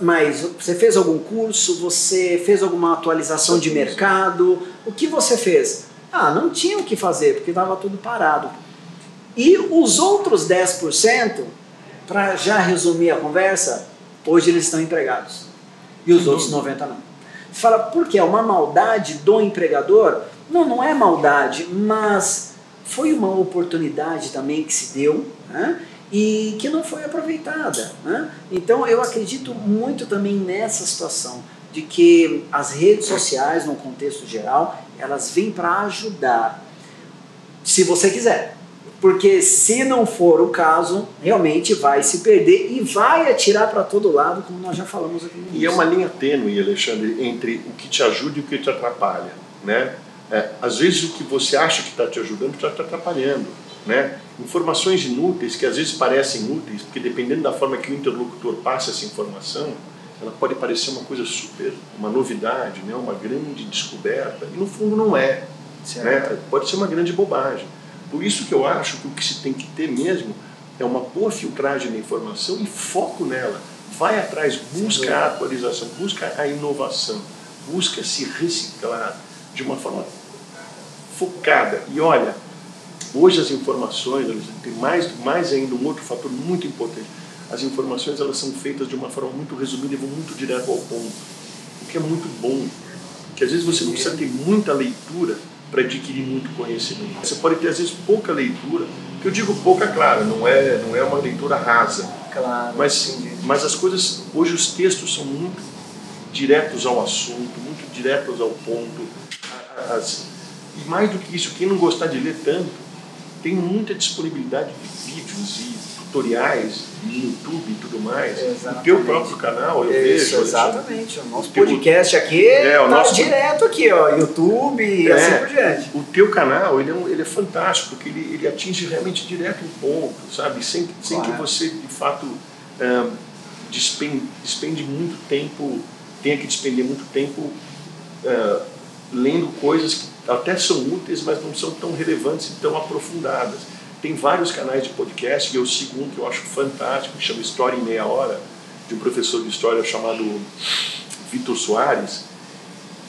Mas você fez algum curso? Você fez alguma atualização de mercado? O que você fez? Ah, não tinha o que fazer, porque estava tudo parado. E os outros 10%, para já resumir a conversa, hoje eles estão empregados. E os outros 90% não. Você fala, por quê? É uma maldade do empregador? Não, não é maldade, mas foi uma oportunidade também que se deu. Né? E que não foi aproveitada. Né? Então eu acredito muito também nessa situação de que as redes sociais, no contexto geral, elas vêm para ajudar, se você quiser. Porque se não for o caso, realmente vai se perder e vai atirar para todo lado, como nós já falamos aqui no início. E é uma linha tênue, Alexandre, entre o que te ajuda e o que te atrapalha. Né? É, às vezes o que você acha que está te ajudando está te atrapalhando. Né? Informações inúteis, que às vezes parecem úteis, porque dependendo da forma que o interlocutor passa essa informação, ela pode parecer uma coisa super, uma novidade, né? uma grande descoberta, e no fundo não é. Né? Pode ser uma grande bobagem. Por isso que eu acho que o que se tem que ter mesmo é uma boa filtragem da informação e foco nela. Vai atrás, busca a atualização, busca a inovação, busca se reciclar de uma forma focada. E olha, hoje as informações, tem mais, mais ainda um outro fator muito importante. As informações elas são feitas de uma forma muito resumida e vão muito direto ao ponto, o que é muito bom. Que às vezes você não precisa ter muita leitura para adquirir muito conhecimento. Você pode ter às vezes pouca leitura, que eu digo pouca, claro, não é não é uma leitura rasa. Claro. Mas mas as coisas hoje os textos são muito diretos ao assunto, muito diretos ao ponto. As, e mais do que isso, quem não gostar de ler tanto, tem muita disponibilidade de vídeos e tutoriais no YouTube e tudo mais. Exatamente. O teu próprio canal, eu Isso, vejo. Exatamente. O nosso podcast aqui é, o tá nosso... direto aqui, ó, YouTube e é, assim por diante. O teu canal, ele é, um, ele é fantástico, porque ele, ele atinge realmente direto um ponto, sabe? Sem, sem claro. que você, de fato, um, despende, despende muito tempo, tenha que despender muito tempo uh, lendo coisas que até são úteis, mas não são tão relevantes e tão aprofundadas. Tem vários canais de podcast, eu sigo um que eu acho fantástico, que chama História em Meia Hora, de um professor de história chamado Vitor Soares.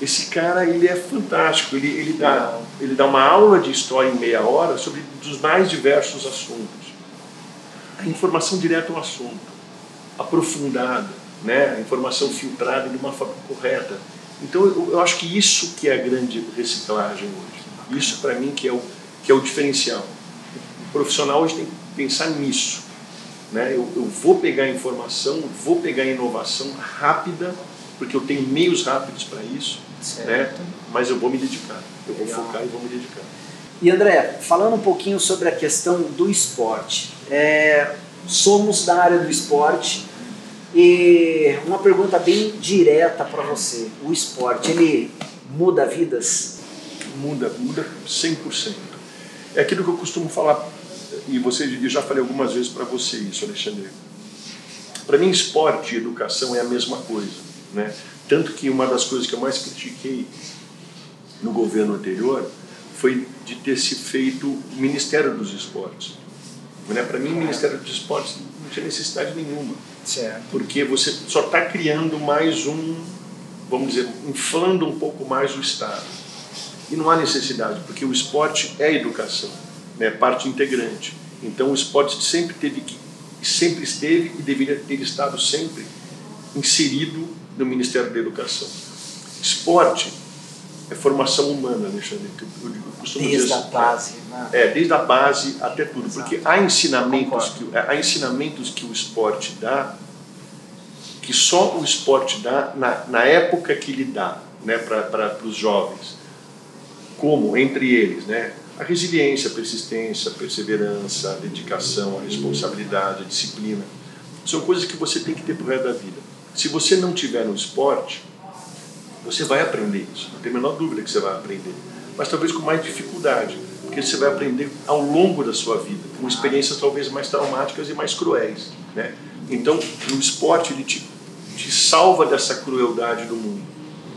Esse cara, ele é fantástico, ele, ele, dá, ele dá uma aula de história em meia hora sobre os mais diversos assuntos. A informação direta ao assunto, aprofundada, né? a informação filtrada de uma forma correta. Então eu, eu acho que isso que é a grande reciclagem hoje. Isso para mim que é o, que é o diferencial profissional hoje tem que pensar nisso. Né? Eu, eu vou pegar informação, vou pegar inovação rápida, porque eu tenho meios rápidos para isso, né? mas eu vou me dedicar, eu vou Legal. focar e vou me dedicar. E André, falando um pouquinho sobre a questão do esporte, é, somos da área do esporte e uma pergunta bem direta para você: o esporte ele muda vidas? Muda, muda 100%. É aquilo que eu costumo falar e você, eu já falei algumas vezes para você isso, Alexandre. Para mim, esporte e educação é a mesma coisa. Né? Tanto que uma das coisas que eu mais critiquei no governo anterior foi de ter se feito o Ministério dos Esportes. Né? Para mim, o Ministério dos Esportes não tinha necessidade nenhuma. Certo. Porque você só está criando mais um, vamos dizer, inflando um pouco mais o Estado. E não há necessidade, porque o esporte é educação né, parte integrante. Então o esporte sempre teve que, sempre esteve e deveria ter estado sempre inserido no Ministério da Educação. Esporte é formação humana, Alexandre. Eu, eu, eu costumo desde dizer, a base. Né? É, desde a base até tudo. Exato. Porque há ensinamentos, que, há ensinamentos que o esporte dá que só o esporte dá na, na época que ele dá né, para os jovens. Como, entre eles, né, a resiliência, a persistência, a perseverança, a dedicação, a responsabilidade, a disciplina. São coisas que você tem que ter para o resto da vida. Se você não tiver no esporte, você vai aprender isso. Não tem a menor dúvida que você vai aprender. Mas talvez com mais dificuldade, porque você vai aprender ao longo da sua vida, com experiências talvez mais traumáticas e mais cruéis. Né? Então, o esporte ele te, te salva dessa crueldade do mundo.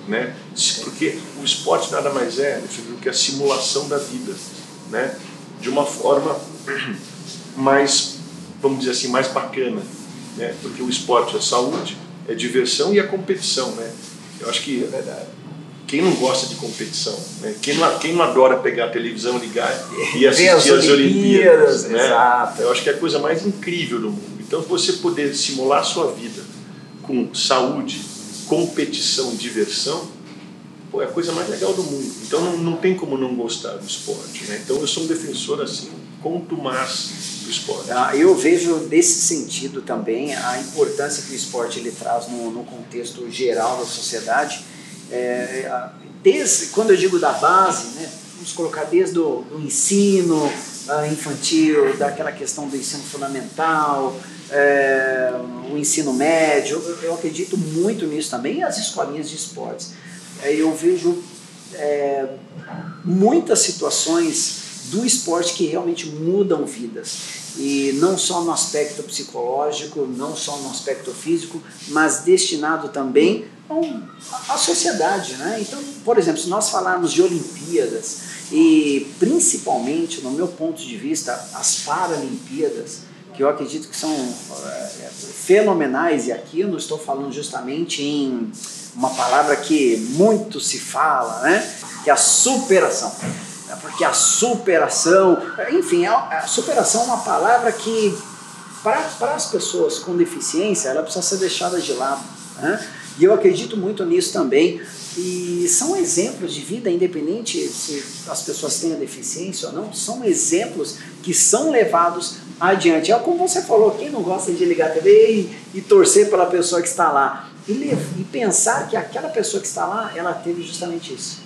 Né? Porque o esporte nada mais é do que a simulação da vida né? de uma forma mais, vamos dizer assim, mais bacana. Né? Porque o esporte é saúde, é diversão e é competição. Né? Eu acho que é verdade. Quem não gosta de competição? Né? Quem, não, quem não adora pegar a televisão, ligar e assistir as, as Olimpíadas? né? Exato. Eu acho que é a coisa mais incrível do mundo. Então, você poder simular a sua vida com saúde, competição, diversão, pô, é a coisa mais legal do mundo. Então não, não tem como não gostar do esporte. Né? Então eu sou um defensor assim, mais do esporte. Ah, eu vejo desse sentido também a importância que o esporte ele traz no, no contexto geral da sociedade. É, desde quando eu digo da base, né, vamos colocar desde o do ensino uh, infantil, daquela questão do ensino fundamental, é, o ensino médio, eu, eu, acredito muito nisso também, as escolinhas de esportes. É, eu vejo é, muitas situações do esporte que realmente mudam vidas. E não só no aspecto psicológico, não só no aspecto físico, mas destinado também à sociedade. Né? Então, por exemplo, se nós falarmos de Olimpíadas, e principalmente, no meu ponto de vista, as Paralimpíadas, que eu acredito que são é, fenomenais, e aqui eu não estou falando justamente em uma palavra que muito se fala, né? que é a superação. É porque a superação, enfim, a superação é uma palavra que, para as pessoas com deficiência, ela precisa ser deixada de lado. Né? E eu acredito muito nisso também. E são exemplos de vida, independente se as pessoas têm a deficiência ou não, são exemplos que são levados adiante. É como você falou, quem não gosta de ligar a TV e, e torcer pela pessoa que está lá? E, e pensar que aquela pessoa que está lá, ela teve justamente isso.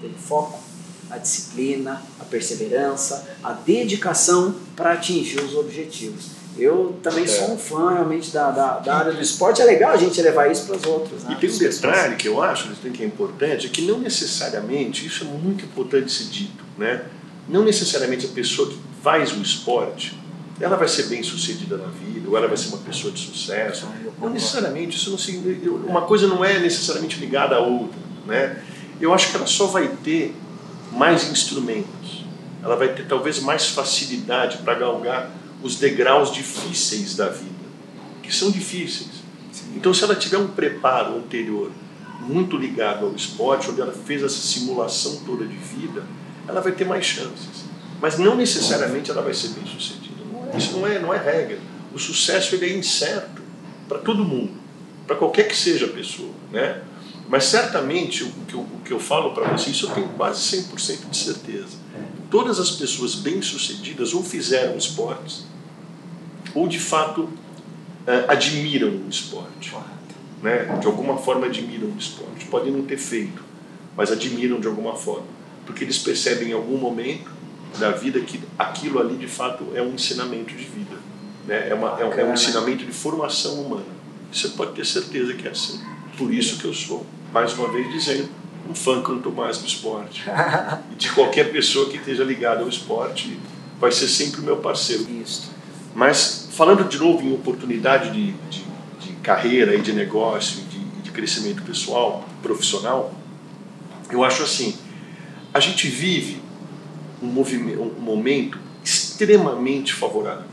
Teve foco, a disciplina, a perseverança, a dedicação para atingir os objetivos. Eu também é. sou um fã realmente da, da, da, área do esporte. É legal a gente levar isso para os outros. Né? E tem um detalhe que eu acho que é importante, é que não necessariamente, isso é muito importante ser dito, né? não necessariamente a pessoa que faz o esporte, ela vai ser bem sucedida na vida, ou ela vai ser uma pessoa de sucesso. Não necessariamente, isso não uma coisa não é necessariamente ligada à outra. Né? Eu acho que ela só vai ter mais instrumentos, ela vai ter talvez mais facilidade para galgar os degraus difíceis da vida, que são difíceis. Então, se ela tiver um preparo anterior muito ligado ao esporte, onde ela fez essa simulação toda de vida, ela vai ter mais chances. Mas não necessariamente ela vai ser bem sucedida. Não é, isso não é, não é regra. O sucesso ele é incerto para todo mundo, para qualquer que seja a pessoa. Né? Mas certamente o que eu, o que eu falo para você, isso eu tenho quase 100% de certeza. Todas as pessoas bem-sucedidas ou fizeram esportes, ou de fato eh, admiram o esporte. Né? De alguma forma admiram o esporte. Podem não ter feito, mas admiram de alguma forma. Porque eles percebem em algum momento da vida que aquilo ali de fato é um ensinamento de vida. Né? É, uma, é, um, é um ensinamento de formação humana. Você pode ter certeza que é assim. Por isso que eu sou mais uma vez dizendo, um fã quanto mais do esporte. e de qualquer pessoa que esteja ligada ao esporte, vai ser sempre o meu parceiro. Isso. Mas, falando de novo em oportunidade de, de, de carreira e de negócio, de, de crescimento pessoal, profissional, eu acho assim, a gente vive um, movimento, um momento extremamente favorável.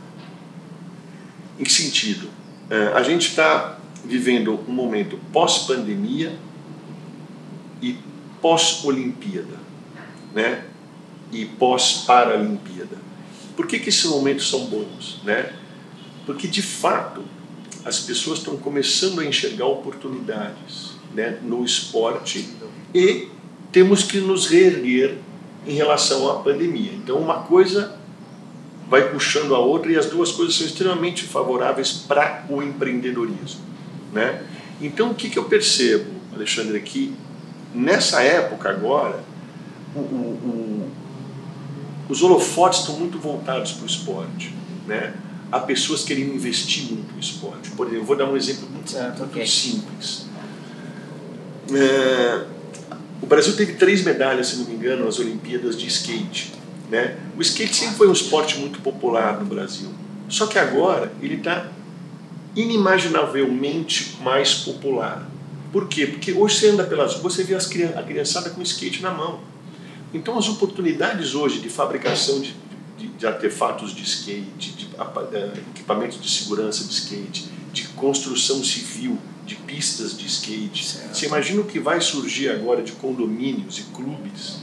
Em que sentido? Eh, a gente está vivendo um momento pós-pandemia, e pós-Olimpíada, né? E pós-Paralimpíada. Por que, que esses momentos são bons, né? Porque de fato as pessoas estão começando a enxergar oportunidades, né? No esporte e temos que nos reerguer em relação à pandemia. Então uma coisa vai puxando a outra e as duas coisas são extremamente favoráveis para o empreendedorismo, né? Então o que, que eu percebo, Alexandre, aqui nessa época agora, o, o, o, os holofotes estão muito voltados para o esporte. Né? Há pessoas querendo investir muito no esporte. Por exemplo, vou dar um exemplo muito, muito okay. simples. É, o Brasil teve três medalhas, se não me engano, nas Olimpíadas de skate. Né? O skate sempre foi um esporte muito popular no Brasil. Só que agora ele está inimaginavelmente mais popular. Por quê? Porque hoje você anda pelas ruas, você vê as crianças, a criançada com skate na mão. Então as oportunidades hoje de fabricação de, de, de artefatos de skate, de, de eh, equipamentos de segurança de skate, de construção civil, de pistas de skate. Certo. Você imagina o que vai surgir agora de condomínios e clubes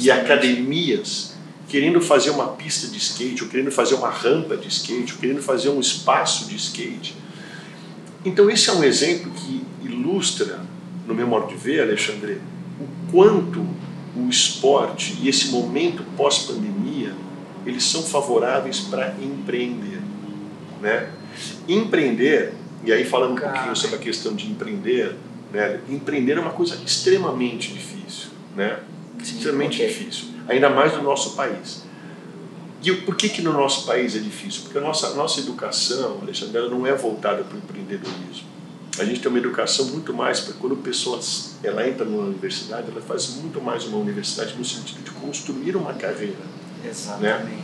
e academias querendo fazer uma pista de skate, ou querendo fazer uma rampa de skate, ou querendo fazer um espaço de skate. Então esse é um exemplo que ilustra, no meu modo de ver, Alexandre, o quanto o esporte e esse momento pós-pandemia eles são favoráveis para empreender, né? Empreender, e aí falando um pouquinho sobre a questão de empreender, né? Empreender é uma coisa extremamente difícil, né? Sim, extremamente okay. difícil, ainda mais no noso país. E por que, que no nosso país é difícil? Porque a nossa, nossa educação, Alexandre, ela não é voltada para o empreendedorismo. A gente tem uma educação muito mais para quando a pessoa ela entra numa universidade, ela faz muito mais uma universidade no sentido de construir uma carreira. Né? Exatamente. Né?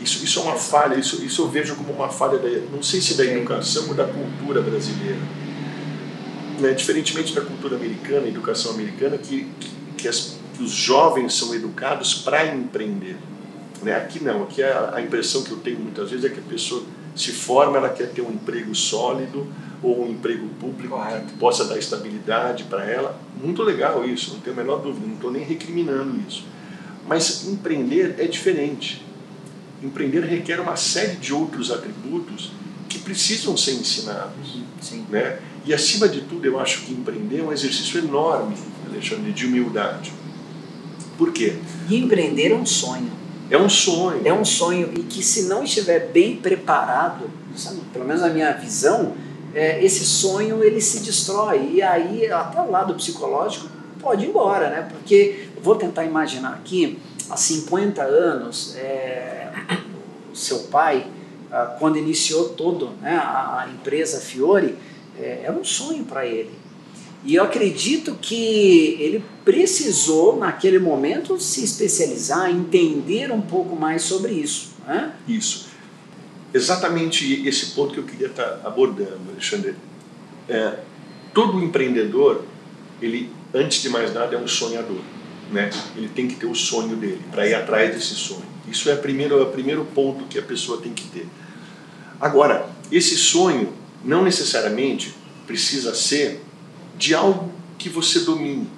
Isso, isso é uma falha, isso, isso eu vejo como uma falha, da, não sei se da educação ou da cultura brasileira. Né? Diferentemente da cultura americana, educação americana, que, que, que, as, que os jovens são educados para empreender. Né? Aqui não, aqui a, a impressão que eu tenho muitas vezes é que a pessoa se forma, ela quer ter um emprego sólido ou um emprego público Correto. que possa dar estabilidade para ela. Muito legal isso, não tenho a menor dúvida, não estou nem recriminando isso. Mas empreender é diferente. Empreender requer uma série de outros atributos que precisam ser ensinados. Sim. Né? E acima de tudo, eu acho que empreender é um exercício enorme, Alexandre, de humildade. Por quê? E empreender é um sonho. É um sonho. É um sonho e que se não estiver bem preparado, sabe, pelo menos a minha visão, é, esse sonho ele se destrói e aí até o lado psicológico pode ir embora, né? Porque vou tentar imaginar aqui, há 50 anos, é, seu pai, ah, quando iniciou todo né, a, a empresa Fiore, é, era um sonho para ele. E eu acredito que ele precisou, naquele momento, se especializar, entender um pouco mais sobre isso. Né? Isso. Exatamente esse ponto que eu queria estar abordando, Alexandre. É, todo empreendedor, ele, antes de mais nada, é um sonhador. Né? Ele tem que ter o sonho dele, para ir atrás desse sonho. Isso é, primeiro, é o primeiro ponto que a pessoa tem que ter. Agora, esse sonho não necessariamente precisa ser de algo que você domine.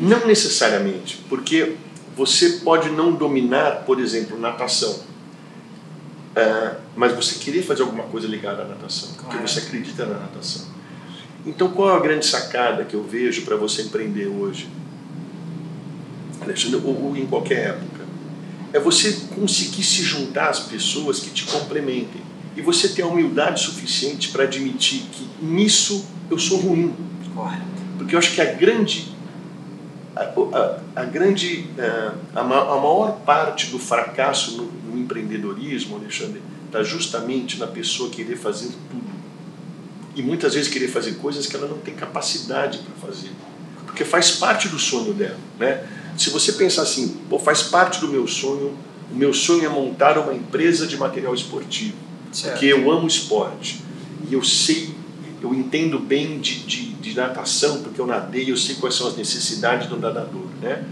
Não necessariamente, porque você pode não dominar, por exemplo, natação, uh, mas você querer fazer alguma coisa ligada à natação, porque você acredita na natação. Então, qual é a grande sacada que eu vejo para você empreender hoje, Alexandre, ou, ou em qualquer época? É você conseguir se juntar às pessoas que te complementem e você ter a humildade suficiente para admitir que nisso eu sou ruim. Correto. Porque eu acho que a grande a, a, a grande a, a, maior parte do fracasso no empreendedorismo, Alexandre, está justamente na pessoa querer fazer tudo e muitas vezes querer fazer coisas que ela não tem capacidade para fazer, porque faz parte do sonho dela, né? Se você pensar assim, pô, faz parte do meu sonho, o meu sonho é montar uma empresa de material esportivo, certo. porque eu amo esporte e eu sei eu entendo bem de, de, de, natação, porque eu nadei, eu sei quais são as necessidades do nadador. Né?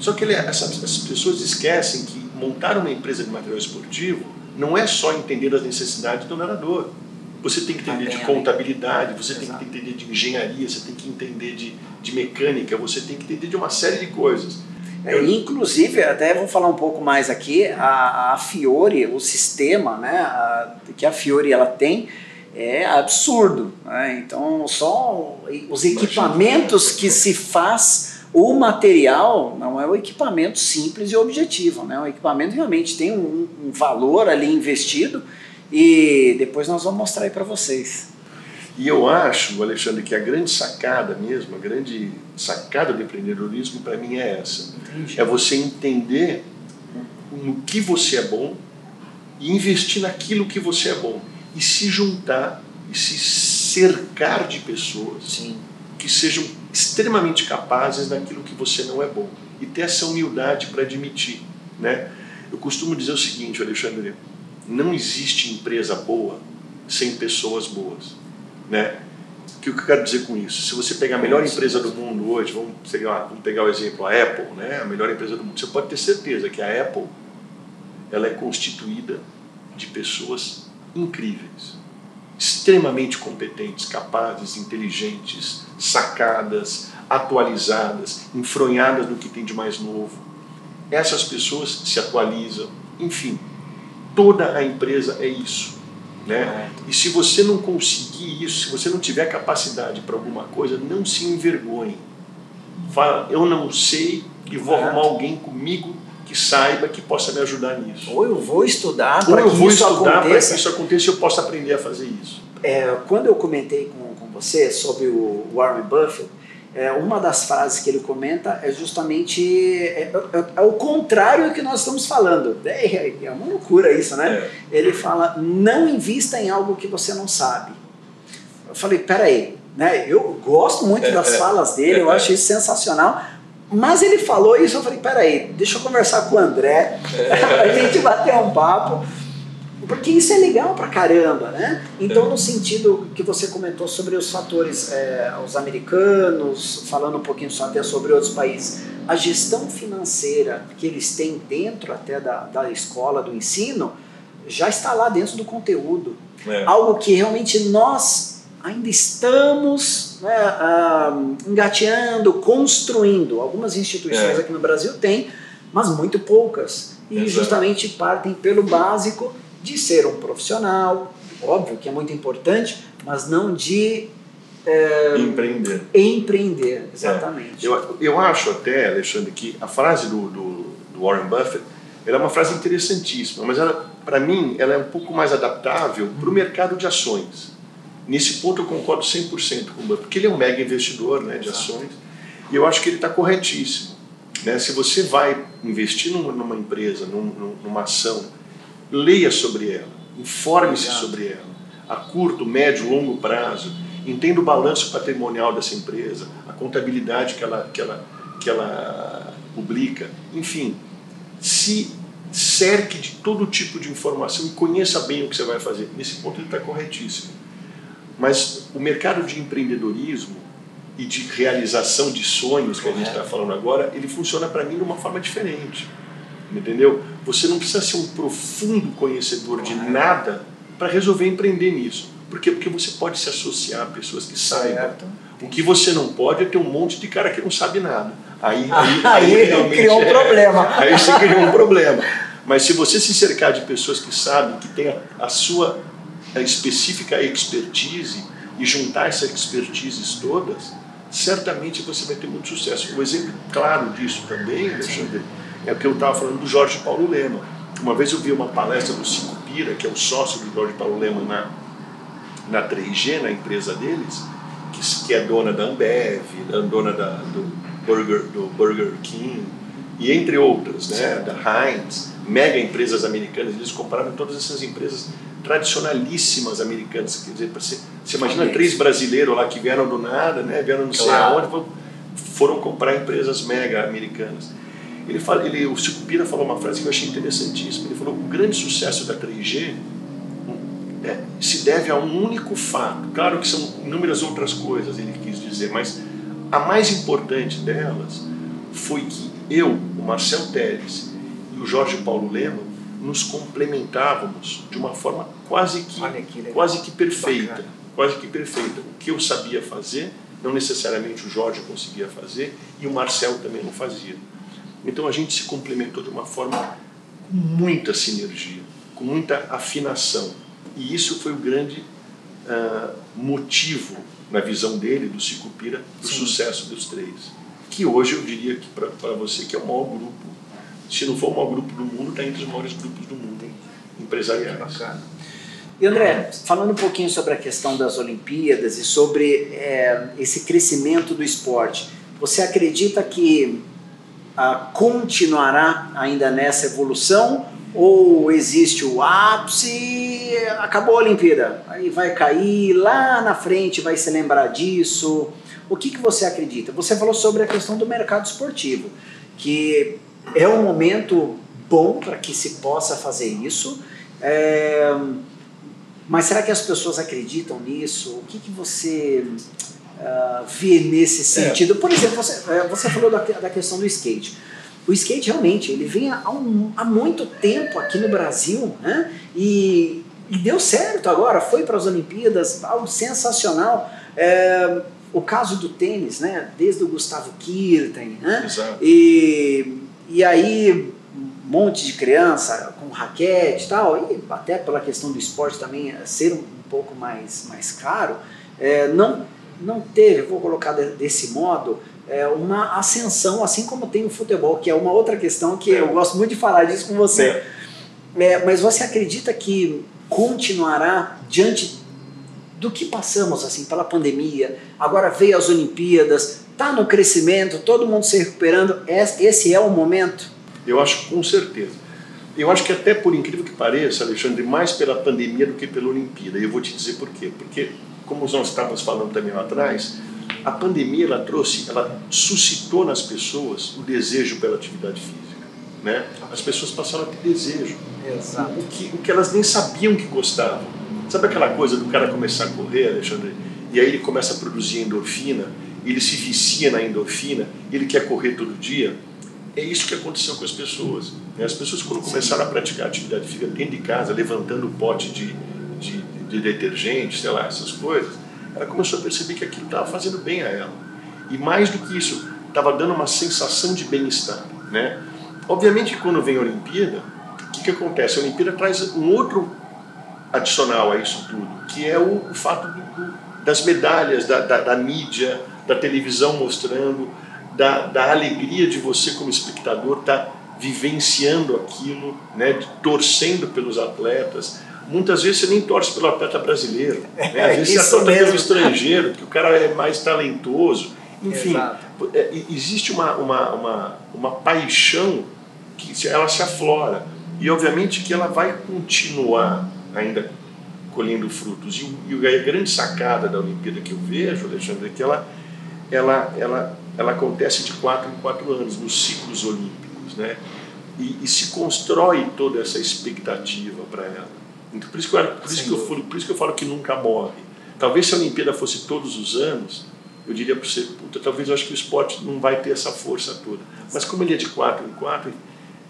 Só que ele, essas, essas pessoas esquecem que montar uma empresa de material esportivo não é só entender as necessidades do nadador. Você tem que entender de contabilidade, você tem que entender de engenharia, você tem que entender de, de mecânica, você tem que entender de uma série de coisas. É, inclusive, até vou falar um pouco mais aqui, a, a Fiore, o sistema né, a, que a Fiore ela tem, é absurdo. Né? Então, só os equipamentos que se faz, o material não é um equipamento simples e objetivo. Né? O equipamento realmente tem um, um valor ali investido e depois nós vamos mostrar aí para vocês. E eu acho, Alexandre, que a grande sacada mesmo, a grande sacada do empreendedorismo para mim é essa. Entendi. É você entender no que você é bom e investir naquilo que você é bom e se juntar e se cercar de pessoas Sim. que sejam extremamente capazes daquilo que você não é bom e ter essa humildade para admitir, né? Eu costumo dizer o seguinte, Alexandre, não existe empresa boa sem pessoas boas, né? O que eu quero dizer com isso? Se você pegar a melhor empresa do mundo hoje, vamos pegar, vamos pegar o exemplo, a Apple, né? a melhor empresa do mundo, você pode ter certeza que a Apple ela é constituída de pessoas incríveis, extremamente competentes, capazes, inteligentes, sacadas, atualizadas, enfronhadas no que tem de mais novo. Essas pessoas se atualizam, enfim, toda a empresa é isso. Né? E se você não conseguir isso, se você não tiver capacidade para alguma coisa, não se envergonhe. Fala, eu não sei e vou arrumar alguém comigo que saiba que possa me ajudar nisso. Ou eu vou estudar para que, isso estudar que isso aconteça e eu possa aprender a fazer isso. É, quando eu comentei com, com você sobre o Warren Buffett, é, uma das frases que ele comenta é justamente é, é, é o contrário do que nós estamos falando. É, é uma loucura isso, né? É. Ele fala: não invista em algo que você não sabe. Eu falei: peraí, né? eu gosto muito é, das falas dele, eu acho isso sensacional. Mas ele falou isso, eu falei: peraí, deixa eu conversar com o André, a gente bater um papo. Porque isso é legal pra caramba, né? Então, no sentido que você comentou sobre os fatores, é, os americanos, falando um pouquinho só até sobre outros países, a gestão financeira que eles têm dentro até da, da escola, do ensino, já está lá dentro do conteúdo. É. Algo que realmente nós ainda estamos né, uh, engateando, construindo. Algumas instituições é. aqui no Brasil têm, mas muito poucas. E Exato. justamente partem pelo básico de ser um profissional, óbvio que é muito importante, mas não de é, empreender. Empreender, exatamente. É. Eu, eu acho até, Alexandre, que a frase do, do, do Warren Buffett ela é uma frase interessantíssima, mas para mim, ela é um pouco mais adaptável para o mercado de ações. Nesse ponto eu concordo 100% com o Buffett, porque ele é um mega investidor né, de ações, e eu acho que ele está corretíssimo. Né? Se você vai investir numa, numa empresa, num, numa ação, leia sobre ela, informe-se sobre ela, a curto, médio, longo prazo, entenda o balanço patrimonial dessa empresa, a contabilidade que ela, que ela, que ela publica, enfim, se cerque de todo tipo de informação e conheça bem o que você vai fazer. Nesse ponto ele está corretíssimo. Mas o mercado de empreendedorismo e de realização de sonhos que a gente está falando agora, ele funciona para mim de uma forma diferente entendeu? Você não precisa ser um profundo conhecedor de nada para resolver empreender nisso. Por quê? Porque você pode se associar a pessoas que saibam. O que você não pode é ter um monte de cara que não sabe nada. Aí, aí, aí, aí criou um é, problema. Aí você criou um problema. Mas se você se cercar de pessoas que sabem, que têm a, a sua a específica expertise e juntar essas expertises todas, certamente você vai ter muito sucesso. Um exemplo claro disso também, Alexandre, é o que eu estava falando do Jorge Paulo Lema. Uma vez eu vi uma palestra do Cico Pira, que é o sócio do Jorge Paulo Lema na, na 3G, na empresa deles, que, que é dona da Ambev, dona da, do, Burger, do Burger King, e entre outras, né, da Heinz, mega empresas americanas. Eles compraram todas essas empresas tradicionalíssimas americanas. Quer dizer, você, você imagina três brasileiros lá que vieram do nada, né, vieram não sei claro. aonde, foram comprar empresas mega americanas. Ele fala, ele, o Chico Pira falou uma frase que eu achei interessantíssima. Ele falou: o grande sucesso da 3G é, se deve a um único fato. Claro que são inúmeras outras coisas, ele quis dizer, mas a mais importante delas foi que eu, o Marcel Teles o Jorge Paulo Lema nos complementávamos de uma forma quase que, que quase que perfeita, Bacana. quase que perfeita. O que eu sabia fazer, não necessariamente o Jorge conseguia fazer e o Marcel também não fazia. Então a gente se complementou de uma forma com muita sinergia, com muita afinação. E isso foi o grande uh, motivo, na visão dele, do Cicupira, do Sim. sucesso dos três. Que hoje eu diria que para você que é o maior grupo, se não for o maior grupo do mundo, está entre os maiores grupos do mundo empresariais. Bacana. E André, falando um pouquinho sobre a questão das Olimpíadas e sobre é, esse crescimento do esporte, você acredita que continuará ainda nessa evolução ou existe o ápice e acabou a Olimpíada? Aí vai cair, lá na frente vai se lembrar disso. O que, que você acredita? Você falou sobre a questão do mercado esportivo, que é um momento bom para que se possa fazer isso. É... Mas será que as pessoas acreditam nisso? O que, que você uh, vê nesse sentido? É. Por exemplo, você, é, você falou da, da questão do skate. O skate realmente ele vem há, um, há muito tempo aqui no Brasil né? e, e deu certo agora, foi para as Olimpíadas, algo sensacional. É, o caso do tênis, né? desde o Gustavo Kirten, né? Exato. E, e aí um monte de criança com raquete e tal, e até pela questão do esporte também ser um pouco mais, mais caro, é, não não teve, vou colocar desse modo, é, uma ascensão, assim como tem o futebol, que é uma outra questão que eu gosto muito de falar disso com você. É, mas você acredita que continuará diante do que passamos assim pela pandemia? Agora veio as Olimpíadas, está no crescimento, todo mundo se recuperando. Esse é o momento? Eu acho com certeza. Eu acho que até por incrível que pareça, Alexandre, mais pela pandemia do que pela Olimpíada. E eu vou te dizer por quê. Porque, como nós estávamos falando também lá atrás, a pandemia ela trouxe, ela suscitou nas pessoas o desejo pela atividade física. Né? As pessoas passaram a ter desejo. Exato. O que, o que elas nem sabiam que gostavam. Sabe aquela coisa do cara começar a correr, Alexandre? E aí ele começa a produzir endorfina, ele se vicia na endorfina, ele quer correr todo dia é isso que aconteceu com as pessoas. Né? As pessoas, quando começaram a praticar atividade física dentro de casa, levantando pote de, de, de detergente, sei lá, essas coisas, ela começou a perceber que aquilo estava fazendo bem a ela. E mais do que isso, estava dando uma sensação de bem-estar. Né? Obviamente, quando vem a Olimpíada, o que, que acontece? A Olimpíada traz um outro adicional a isso tudo, que é o, o fato do, do, das medalhas, da, da, da mídia, da televisão mostrando, da, da alegria de você como espectador estar tá vivenciando aquilo, né, torcendo pelos atletas. Muitas vezes você nem torce pelo atleta brasileiro, né? às vezes você torce pelo estrangeiro, porque o cara é mais talentoso. Enfim, é, existe uma, uma, uma, uma paixão que ela se aflora. E obviamente que ela vai continuar ainda colhendo frutos. E, e a grande sacada da Olimpíada que eu vejo, Alexandre, é que ela, ela, ela ela acontece de quatro em quatro anos, nos ciclos olímpicos, né? E, e se constrói toda essa expectativa para ela. Então, por isso, que eu, por, isso que eu falo, por isso que eu falo que nunca morre. Talvez se a Olimpíada fosse todos os anos, eu diria para você, puta, talvez eu acho que o esporte não vai ter essa força toda. Mas como ele é de quatro em quatro,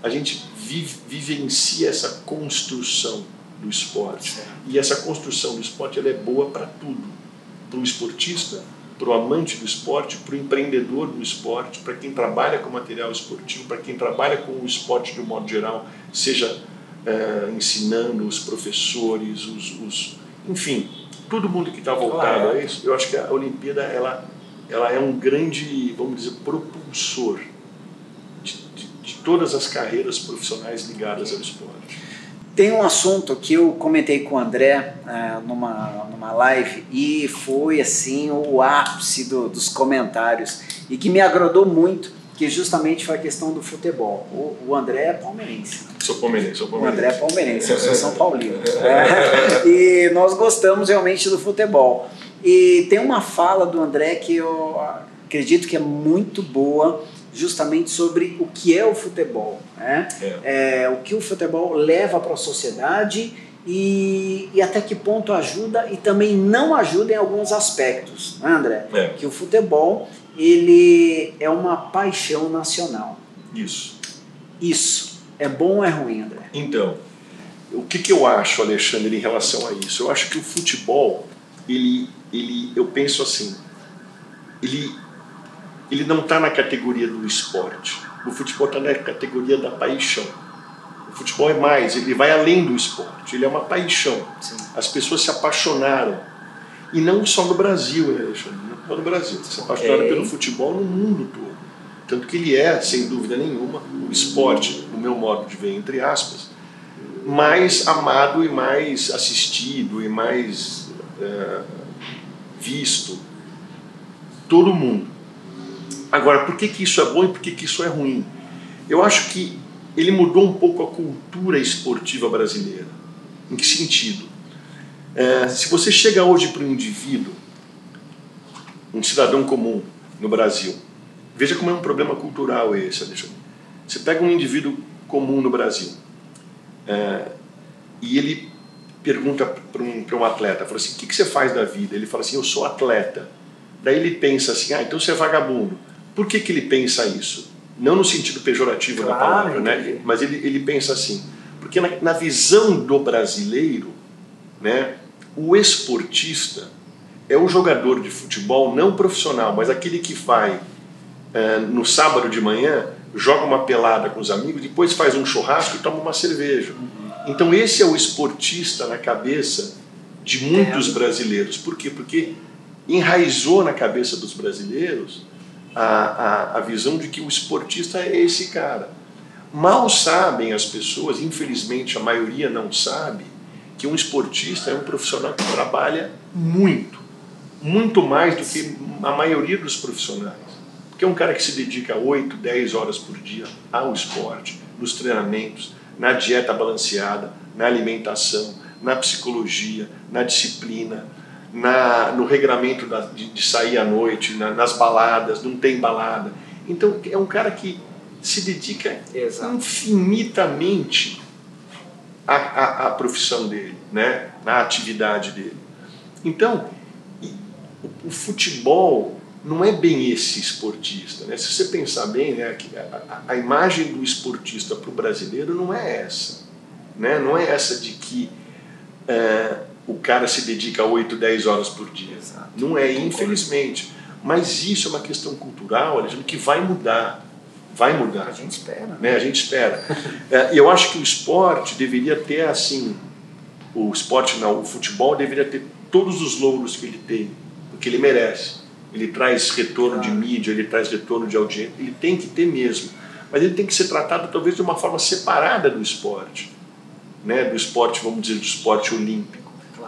a gente vive, vivencia essa construção do esporte. E essa construção do esporte ela é boa para tudo. Para o esportista, para o amante do esporte, para o empreendedor do esporte, para quem trabalha com material esportivo, para quem trabalha com o esporte de um modo geral, seja é, ensinando os professores, os, os, enfim, todo mundo que está voltado a isso. Eu acho que a Olimpíada ela, ela é um grande, vamos dizer, propulsor de, de, de todas as carreiras profissionais ligadas ao esporte. Tem um assunto que eu comentei com o André uh, numa, numa live e foi assim o ápice do, dos comentários e que me agradou muito, que justamente foi a questão do futebol. O, o André é palmeirense. Sou palmeirense, sou palmeirense. O André é palmeirense, eu sou São Paulino. É, e nós gostamos realmente do futebol. E tem uma fala do André que eu acredito que é muito boa justamente sobre o que é o futebol, né? É. É, o que o futebol leva para a sociedade e, e, até que ponto ajuda e também não ajuda em alguns aspectos, né, André? É. Que o futebol ele é uma paixão nacional. Isso. Isso. É bom ou é ruim, André? Então, o que, que eu acho, Alexandre, em relação a isso? Eu acho que o futebol, ele, ele eu penso assim, ele ele não está na categoria do esporte. O futebol está na categoria da paixão. O futebol é mais, ele vai além do esporte, ele é uma paixão. Sim. As pessoas se apaixonaram. E não só no Brasil, né, Alexandre? Não só no Brasil. Se apaixonaram okay. pelo futebol no mundo todo. Tanto que ele é, sem dúvida nenhuma, o esporte, no meu modo de ver, entre aspas, mais amado e mais assistido e mais é, visto. Todo mundo. Agora, por que, que isso é bom e por que, que isso é ruim? Eu acho que ele mudou um pouco a cultura esportiva brasileira. Em que sentido? É, se você chega hoje para um indivíduo, um cidadão comum no Brasil, veja como é um problema cultural esse, Alexandre. Você pega um indivíduo comum no Brasil é, e ele pergunta para um, um atleta, fala assim, o que, que você faz da vida? Ele fala assim, eu sou atleta. Daí ele pensa assim, ah, então você é vagabundo. Por que, que ele pensa isso? Não no sentido pejorativo claro, da palavra, né? mas ele, ele pensa assim, porque na, na visão do brasileiro, né, o esportista é o jogador de futebol não profissional, mas aquele que vai é, no sábado de manhã, joga uma pelada com os amigos, depois faz um churrasco e toma uma cerveja. Então esse é o esportista na cabeça de muitos brasileiros. Por quê? Porque enraizou na cabeça dos brasileiros a, a, a visão de que o esportista é esse cara. Mal sabem as pessoas, infelizmente a maioria não sabe, que um esportista é um profissional que trabalha muito, muito mais do que a maioria dos profissionais. Porque é um cara que se dedica 8, 10 horas por dia ao esporte, nos treinamentos, na dieta balanceada, na alimentação, na psicologia, na disciplina, na, no regramento da, de, de, sair à noite, na, nas baladas, não tem balada. Então é um cara que se dedica Exato. infinitamente à, à, à, profissão dele, né? na atividade dele. Então, o, o futebol não é bem esse esportista. Né? Se você pensar bem, né, a, a imagem do esportista para o brasileiro não é essa. Né? Não é essa de que é, o cara se dedica 8, 10 horas por dia. Exato. Não é, infelizmente. Mas isso é uma questão cultural, Alexandre, que vai mudar. Vai mudar. A gente espera. Né? A gente espera. é, eu acho que o esporte deveria ter assim. O esporte não, o futebol deveria ter todos os louros que ele tem, porque ele merece. Ele traz retorno claro. de mídia, ele traz retorno de audiência, ele tem que ter mesmo. Mas ele tem que ser tratado talvez de uma forma separada do esporte né, do esporte, vamos dizer, do esporte olímpico.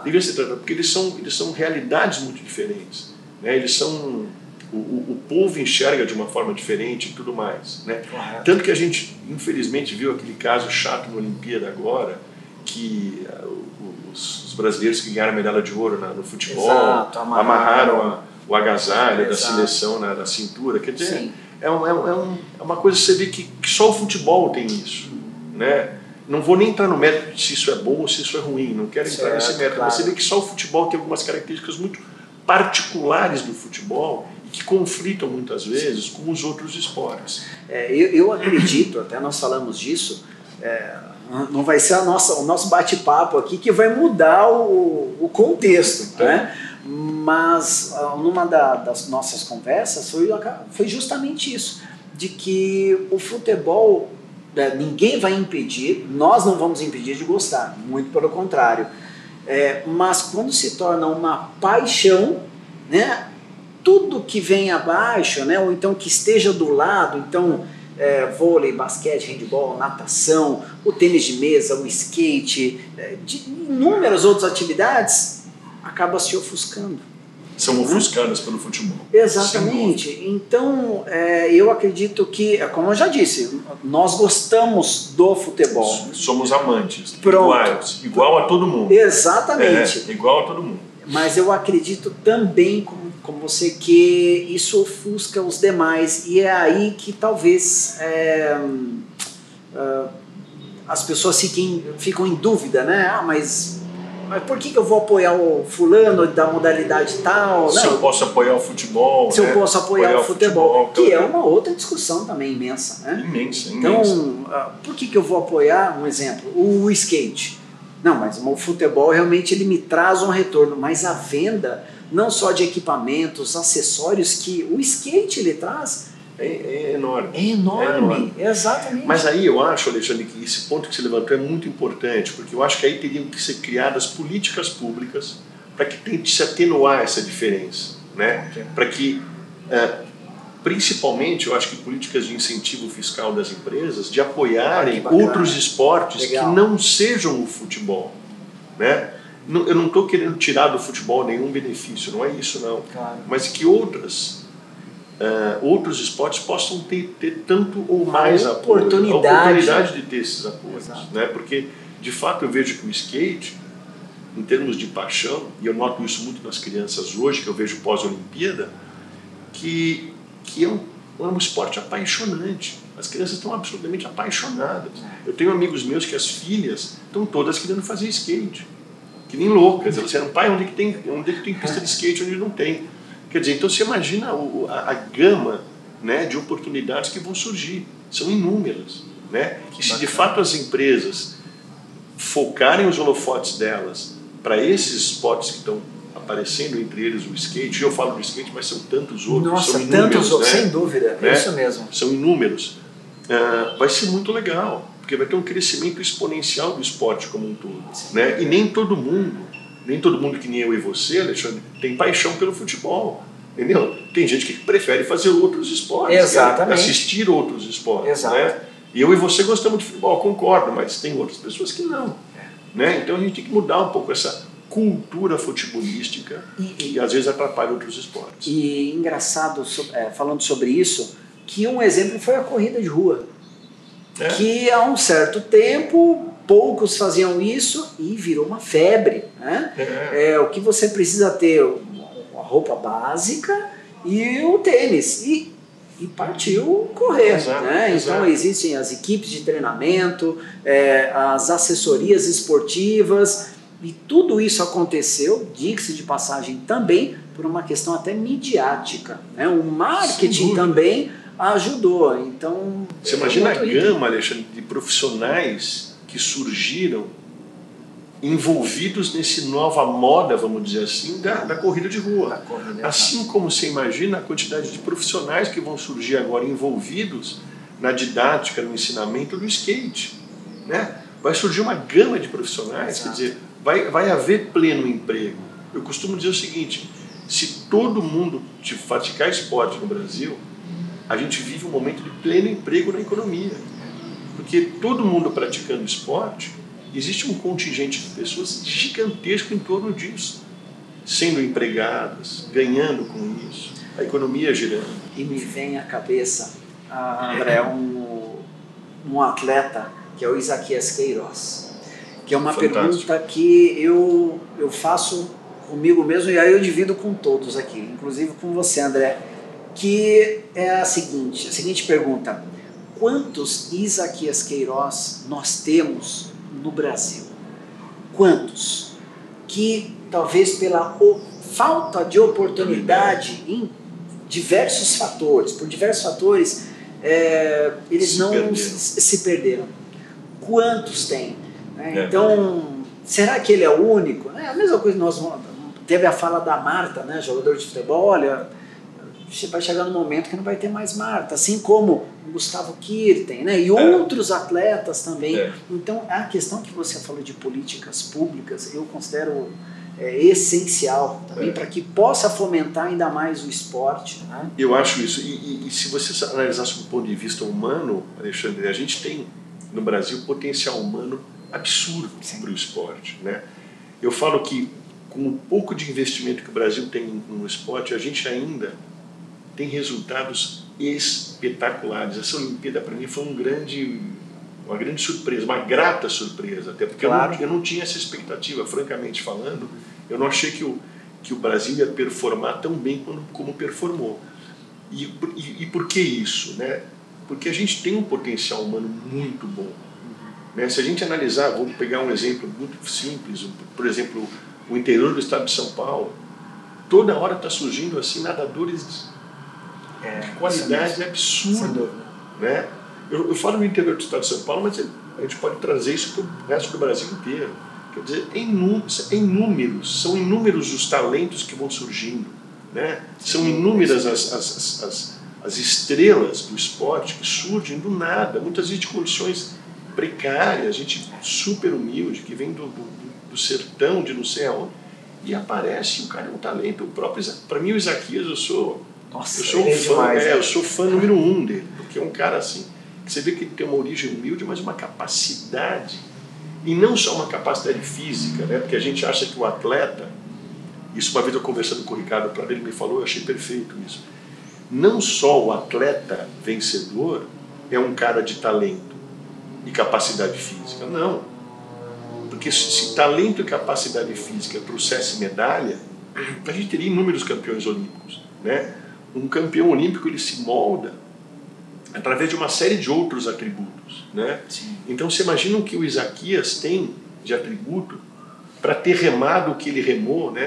Devia ser tratado, porque eles são, eles são realidades muito diferentes. Né? Eles são. O, o, povo enxerga de uma forma diferente e tudo mais. Né? Claro. Tanto que a gente, infelizmente, viu aquele caso chato na Olimpíada agora, que uh, os, os, brasileiros que ganharam a medalha de ouro na, no futebol Exato, amarraram, amarraram a, o agasalho Exato. da seleção na, na, cintura. Quer dizer, é, um, é, um, é, uma coisa que você vê que, que só o futebol tem isso. Né? Não vou nem entrar no mérito de se isso é bom ou se isso é ruim, não quero certo, entrar nesse mérito. Claro. Você vê que só o futebol tem algumas características muito particulares do futebol e que conflitam muitas vezes com os outros esportes. É, eu, eu, acredito, até nós falamos disso, é, não vai ser a nossa, o nosso bate-papo aqui que vai mudar o, o contexto, então, né? mas ah, numa da, das nossas conversas foi, foi justamente isso, de que o futebol ninguém vai impedir, nós não vamos impedir de gostar, muito pelo contrário. É, mas quando se torna uma paixão, né, tudo que vem abaixo, né, ou então que esteja do lado, então é, vôlei, basquete, handball, natação, o tênis de mesa, o skate, é, de inúmeras outras atividades, acaba se ofuscando são ofuscadas pelo futebol. Exatamente. Então, é, eu acredito que, como eu já disse, nós gostamos do futebol. Somos amantes, Pronto. iguais, igual a todo mundo. Exatamente. É, igual a todo mundo. Mas eu acredito também, como, como você, que isso ofusca os demais. E é aí que talvez é, uh, as pessoas fiquem, ficam em dúvida, né? Ah, mas mas por que, que eu vou apoiar o fulano da modalidade tal? Se não. eu posso apoiar o futebol. Se né? eu posso apoiar, apoiar o futebol, futebol que é uma outra discussão também imensa. Né? Imensa, então, uh, por que, que eu vou apoiar, um exemplo, o skate? Não, mas o futebol realmente ele me traz um retorno, mas a venda, não só de equipamentos, acessórios que o skate ele traz, é, é, enorme. É enorme. é enorme, exatamente. Mas aí eu acho, Alexandre, que esse ponto que você levantou é muito importante, porque eu acho que aí teriam que ser criadas políticas públicas para que tente se atenuar essa diferença, né? Okay. Para que, é, principalmente, eu acho que políticas de incentivo fiscal das empresas de apoiarem ah, outros esportes Legal. que não sejam o futebol, né? Eu não estou querendo tirar do futebol nenhum benefício, não é isso não. Claro. Mas que outras uh, outros esportes possam ter, ter tanto ou mais a oportunidade. Apoio, a oportunidade de ter esses apoios. Né? Porque, de fato, eu vejo que o skate, em termos de paixão, e eu noto isso muito nas crianças hoje, que eu vejo pós-Olimpíada, que, que é, um, é um esporte apaixonante. As crianças estão absolutamente apaixonadas. Eu tenho amigos meus que as filhas estão todas querendo fazer skate. Que nem loucas. Elas disseram, pai, onde é que tem, onde é que tem pista de skate onde não tem? Quer dizer, então você imagina a, a, gama né, de oportunidades que vão surgir. São inúmeras. Né? Que se de fato as empresas focarem os holofotes delas para esses spots que estão aparecendo, entre eles o skate, eu falo do skate, mas são tantos outros. Nossa, são inúmeros, tantos outros, né? sem dúvida, é né? isso mesmo. São inúmeros. Uh, vai ser muito legal, porque vai ter um crescimento exponencial do esporte como um todo. Né? E nem todo mundo nem todo mundo que nem eu e você, Alexandre, tem paixão pelo futebol. Entendeu? Tem gente que prefere fazer outros esportes. Exatamente. Assistir outros esportes. Exato. Né? Eu e você gostamos de futebol, concordo, mas tem outras pessoas que não. Né? Então a gente tem que mudar um pouco essa cultura futebolística e, que às vezes atrapalha outros esportes. E engraçado, é, falando sobre isso, que um exemplo foi a corrida de rua. É. Que há um certo tempo poucos faziam isso e virou uma febre. Né? É. é o que você precisa ter a roupa básica e o tênis. E e partiu correr. Exato, né? Exato. Então existem as equipes de treinamento, é, as assessorias esportivas, e tudo isso aconteceu, diga-se de passagem, também por uma questão até midiática. Né? O marketing também ajudou. Então, Você imagina a gama, Alexandre, de profissionais que surgiram envolvidos nesse nova moda, vamos dizer assim, da, da corrida de rua. Corrida assim como você imagina a quantidade de profissionais que vão surgir agora envolvidos na didática, no ensinamento do skate. Né? Vai surgir uma gama de profissionais, Exato. quer dizer, vai, vai haver pleno emprego. Eu costumo dizer o seguinte: se todo mundo praticar esporte no Brasil, a gente vive um momento de pleno emprego na economia. Porque todo mundo praticando esporte existe um contingente de pessoas gigantesco em torno disso, sendo empregadas, ganhando com isso, a economia girando. E me vem à cabeça, ah, André, um, um atleta que é o Isaquias Queiroz, que é uma Fantástico. pergunta que eu, eu faço comigo mesmo e aí eu divido com todos aqui, inclusive com você, André, que é a seguinte, a seguinte pergunta: quantos Isaquias Queiroz nós temos no Brasil. Quantos? Que talvez pela falta de oportunidade em diversos fatores, por diversos fatores, é, eles se não perderam. Se, perderam. Quantos tem? Né? É, então, será que ele é o único? É a mesma coisa nós teve a fala da Marta, né, jogador de futebol, olha, vai chegar no momento que não vai ter mais Marta, assim como o Gustavo Kirten, né? E é. outros atletas também. É. Então, a questão que você falou de políticas públicas, eu considero é, essencial também é. para que possa fomentar ainda mais o esporte. Né? Eu acho isso. E, e, e se você analisar sob o ponto de vista humano, Alexandre, a gente tem no Brasil potencial humano absurdo para o esporte, né? Eu falo que com o pouco de investimento que o Brasil tem no esporte, a gente ainda tem resultados espetaculares. Essa Olimpíada para mim foi um grande, uma grande surpresa, uma grata surpresa, até porque claro. eu, não, eu não tinha essa expectativa, francamente falando. Eu não achei que o, que o Brasil ia performar tão bem como, como performou. E, e, e, por que isso? Né? Porque a gente tem um potencial humano muito bom. Né? Se a gente analisar, vou pegar um exemplo muito simples, por exemplo, o interior do estado de São Paulo, toda hora está surgindo assim nadadores é, de qualidade absurda. Né? Eu, eu falo no interior do estado de São Paulo, mas a gente pode trazer isso para o resto do Brasil inteiro. Quer dizer, em, em números, são inúmeros os talentos que vão surgindo. Né? São inúmeras as, as, as, as estrelas do esporte que surgem do nada, muitas vezes de condições precárias, gente super humilde, que vem do, do, do sertão, de não sei aonde, e aparece, o cara é um talento. O próprio, para mim, o Isaquias, eu sou nossa, eu sou um é fã, demais, é, eu sou fã número um dele, porque é um cara assim, que você vê que ele tem uma origem humilde, mas uma capacidade, e não só uma capacidade física, né? porque a gente acha que o atleta, isso uma vez eu conversando com o Ricardo para ele me falou, eu achei perfeito isso. Não só o atleta vencedor é um cara de talento e capacidade física, não. Porque se, se talento e capacidade física trouxesse medalha, a gente teria inúmeros campeões olímpicos, né? Um campeão olímpico ele se molda através de uma série de outros atributos, né? Sim. Então você imagina o que o Isaquias tem de atributo para ter remado o que ele remou, né?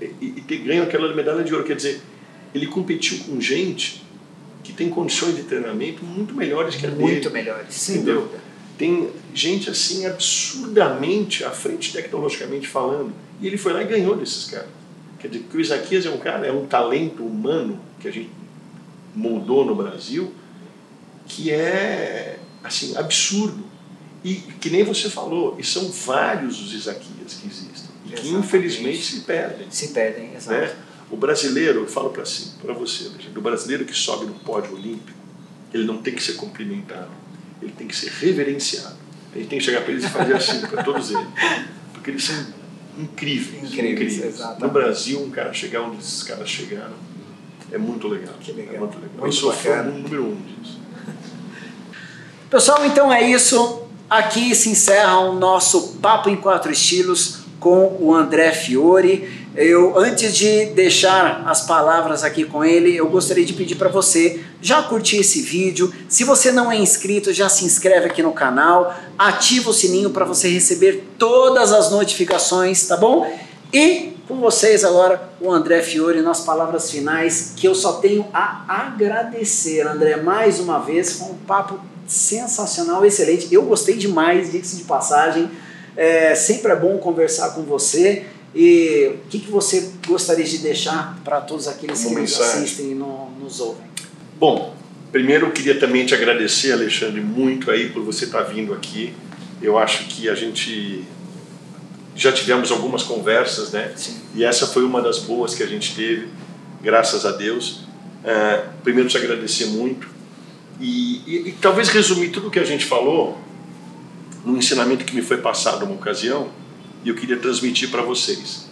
É. E, e, ter ganho aquela medalha de ouro, quer dizer, ele competiu com gente que tem condições de treinamento muito melhores que a muito dele. Muito melhores, sem entendeu? dúvida. Tem gente assim absurdamente à frente tecnologicamente falando, e ele foi lá e ganhou desses caras. Quer dizer, que o Isaquias é um cara, é um talento humano que a gente moldou no Brasil que é assim absurdo. E que nem você falou, e são vários os Isaquias que existem e que infelizmente se perdem. Se perdem, exato. Né? O brasileiro, eu falo para assim, para você, o brasileiro que sobe no pódio olímpico, ele não tem que ser cumprimentado, ele tem que ser reverenciado. A gente tem que chegar para eles e fazer assim para todos eles, porque eles são incríveis, incríveis. incríveis. No Brasil, um cara chegar onde esses caras chegaram é muito legal. Que legal. É muito legal. Muito eu sou fã número um disso. Pessoal, então é isso. Aqui se encerra o nosso Papo em Quatro Estilos com o André Fiore. Eu, antes de deixar as palavras aqui com ele, eu gostaria de pedir para você já curtir esse vídeo. Se você não é inscrito, já se inscreve aqui no canal, ativa o sininho para você receber todas as notificações, tá bom? E com vocês agora, o André Fiore, nas palavras finais, que eu só tenho a agradecer, André, mais uma vez. Foi um papo sensacional, excelente. Eu gostei demais, diga-se de passagem. É, sempre é bom conversar com você. E o que, que você gostaria de deixar para todos aqueles Uma que nos assistem e no, nos ouvem? Bom, primeiro eu queria também te agradecer, Alexandre, muito aí por você estar tá vindo aqui. Eu acho que a gente já tivemos algumas conversas, né? Sim. E essa foi uma das boas que a gente teve, graças a Deus. É, primeiro te agradecer muito e, e, e talvez resumir tudo o que a gente falou num ensinamento que me foi passado uma ocasião e eu queria transmitir para vocês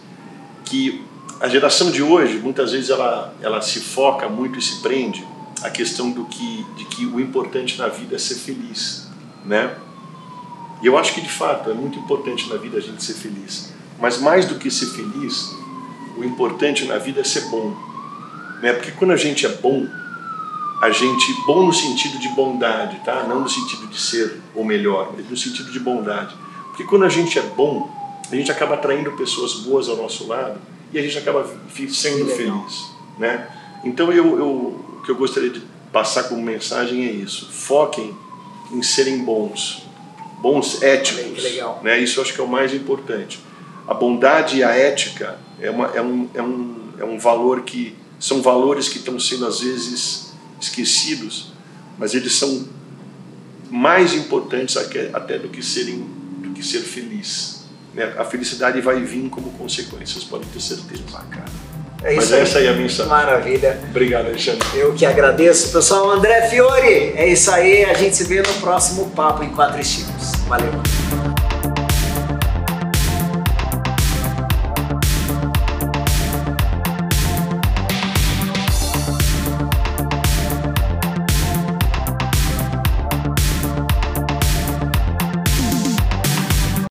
que a geração de hoje muitas vezes ela ela se foca muito e se prende à questão do que de que o importante na vida é ser feliz, né? E eu acho que de fato é muito importante na vida a gente ser feliz. Mas mais do que ser feliz, o importante na vida é ser bom, né? Porque quando a gente é bom, a gente bom no sentido de bondade, tá? Não no sentido de ser o melhor, mas no sentido de bondade. Porque quando a gente é bom, a gente acaba atraindo pessoas boas ao nosso lado e a gente acaba sendo feliz, né? Então eu, eu, o que eu gostaria de passar como mensagem é isso: foquem em serem bons, bons éticos, né? Isso eu acho que é o mais importante. A bondade e a ética é, uma, é, um, é, um, é um valor que são valores que estão sendo às vezes esquecidos, mas eles são mais importantes até do que serem do que ser feliz. Né? A felicidade vai vir como consequência, vocês podem ter certeza. Bacana. É Mas essa aí é a mensagem. Maravilha. Obrigado, Alexandre. Eu que agradeço. Pessoal, André Fiore, é isso aí. A gente se vê no próximo Papo em Quatro Estilos. Valeu.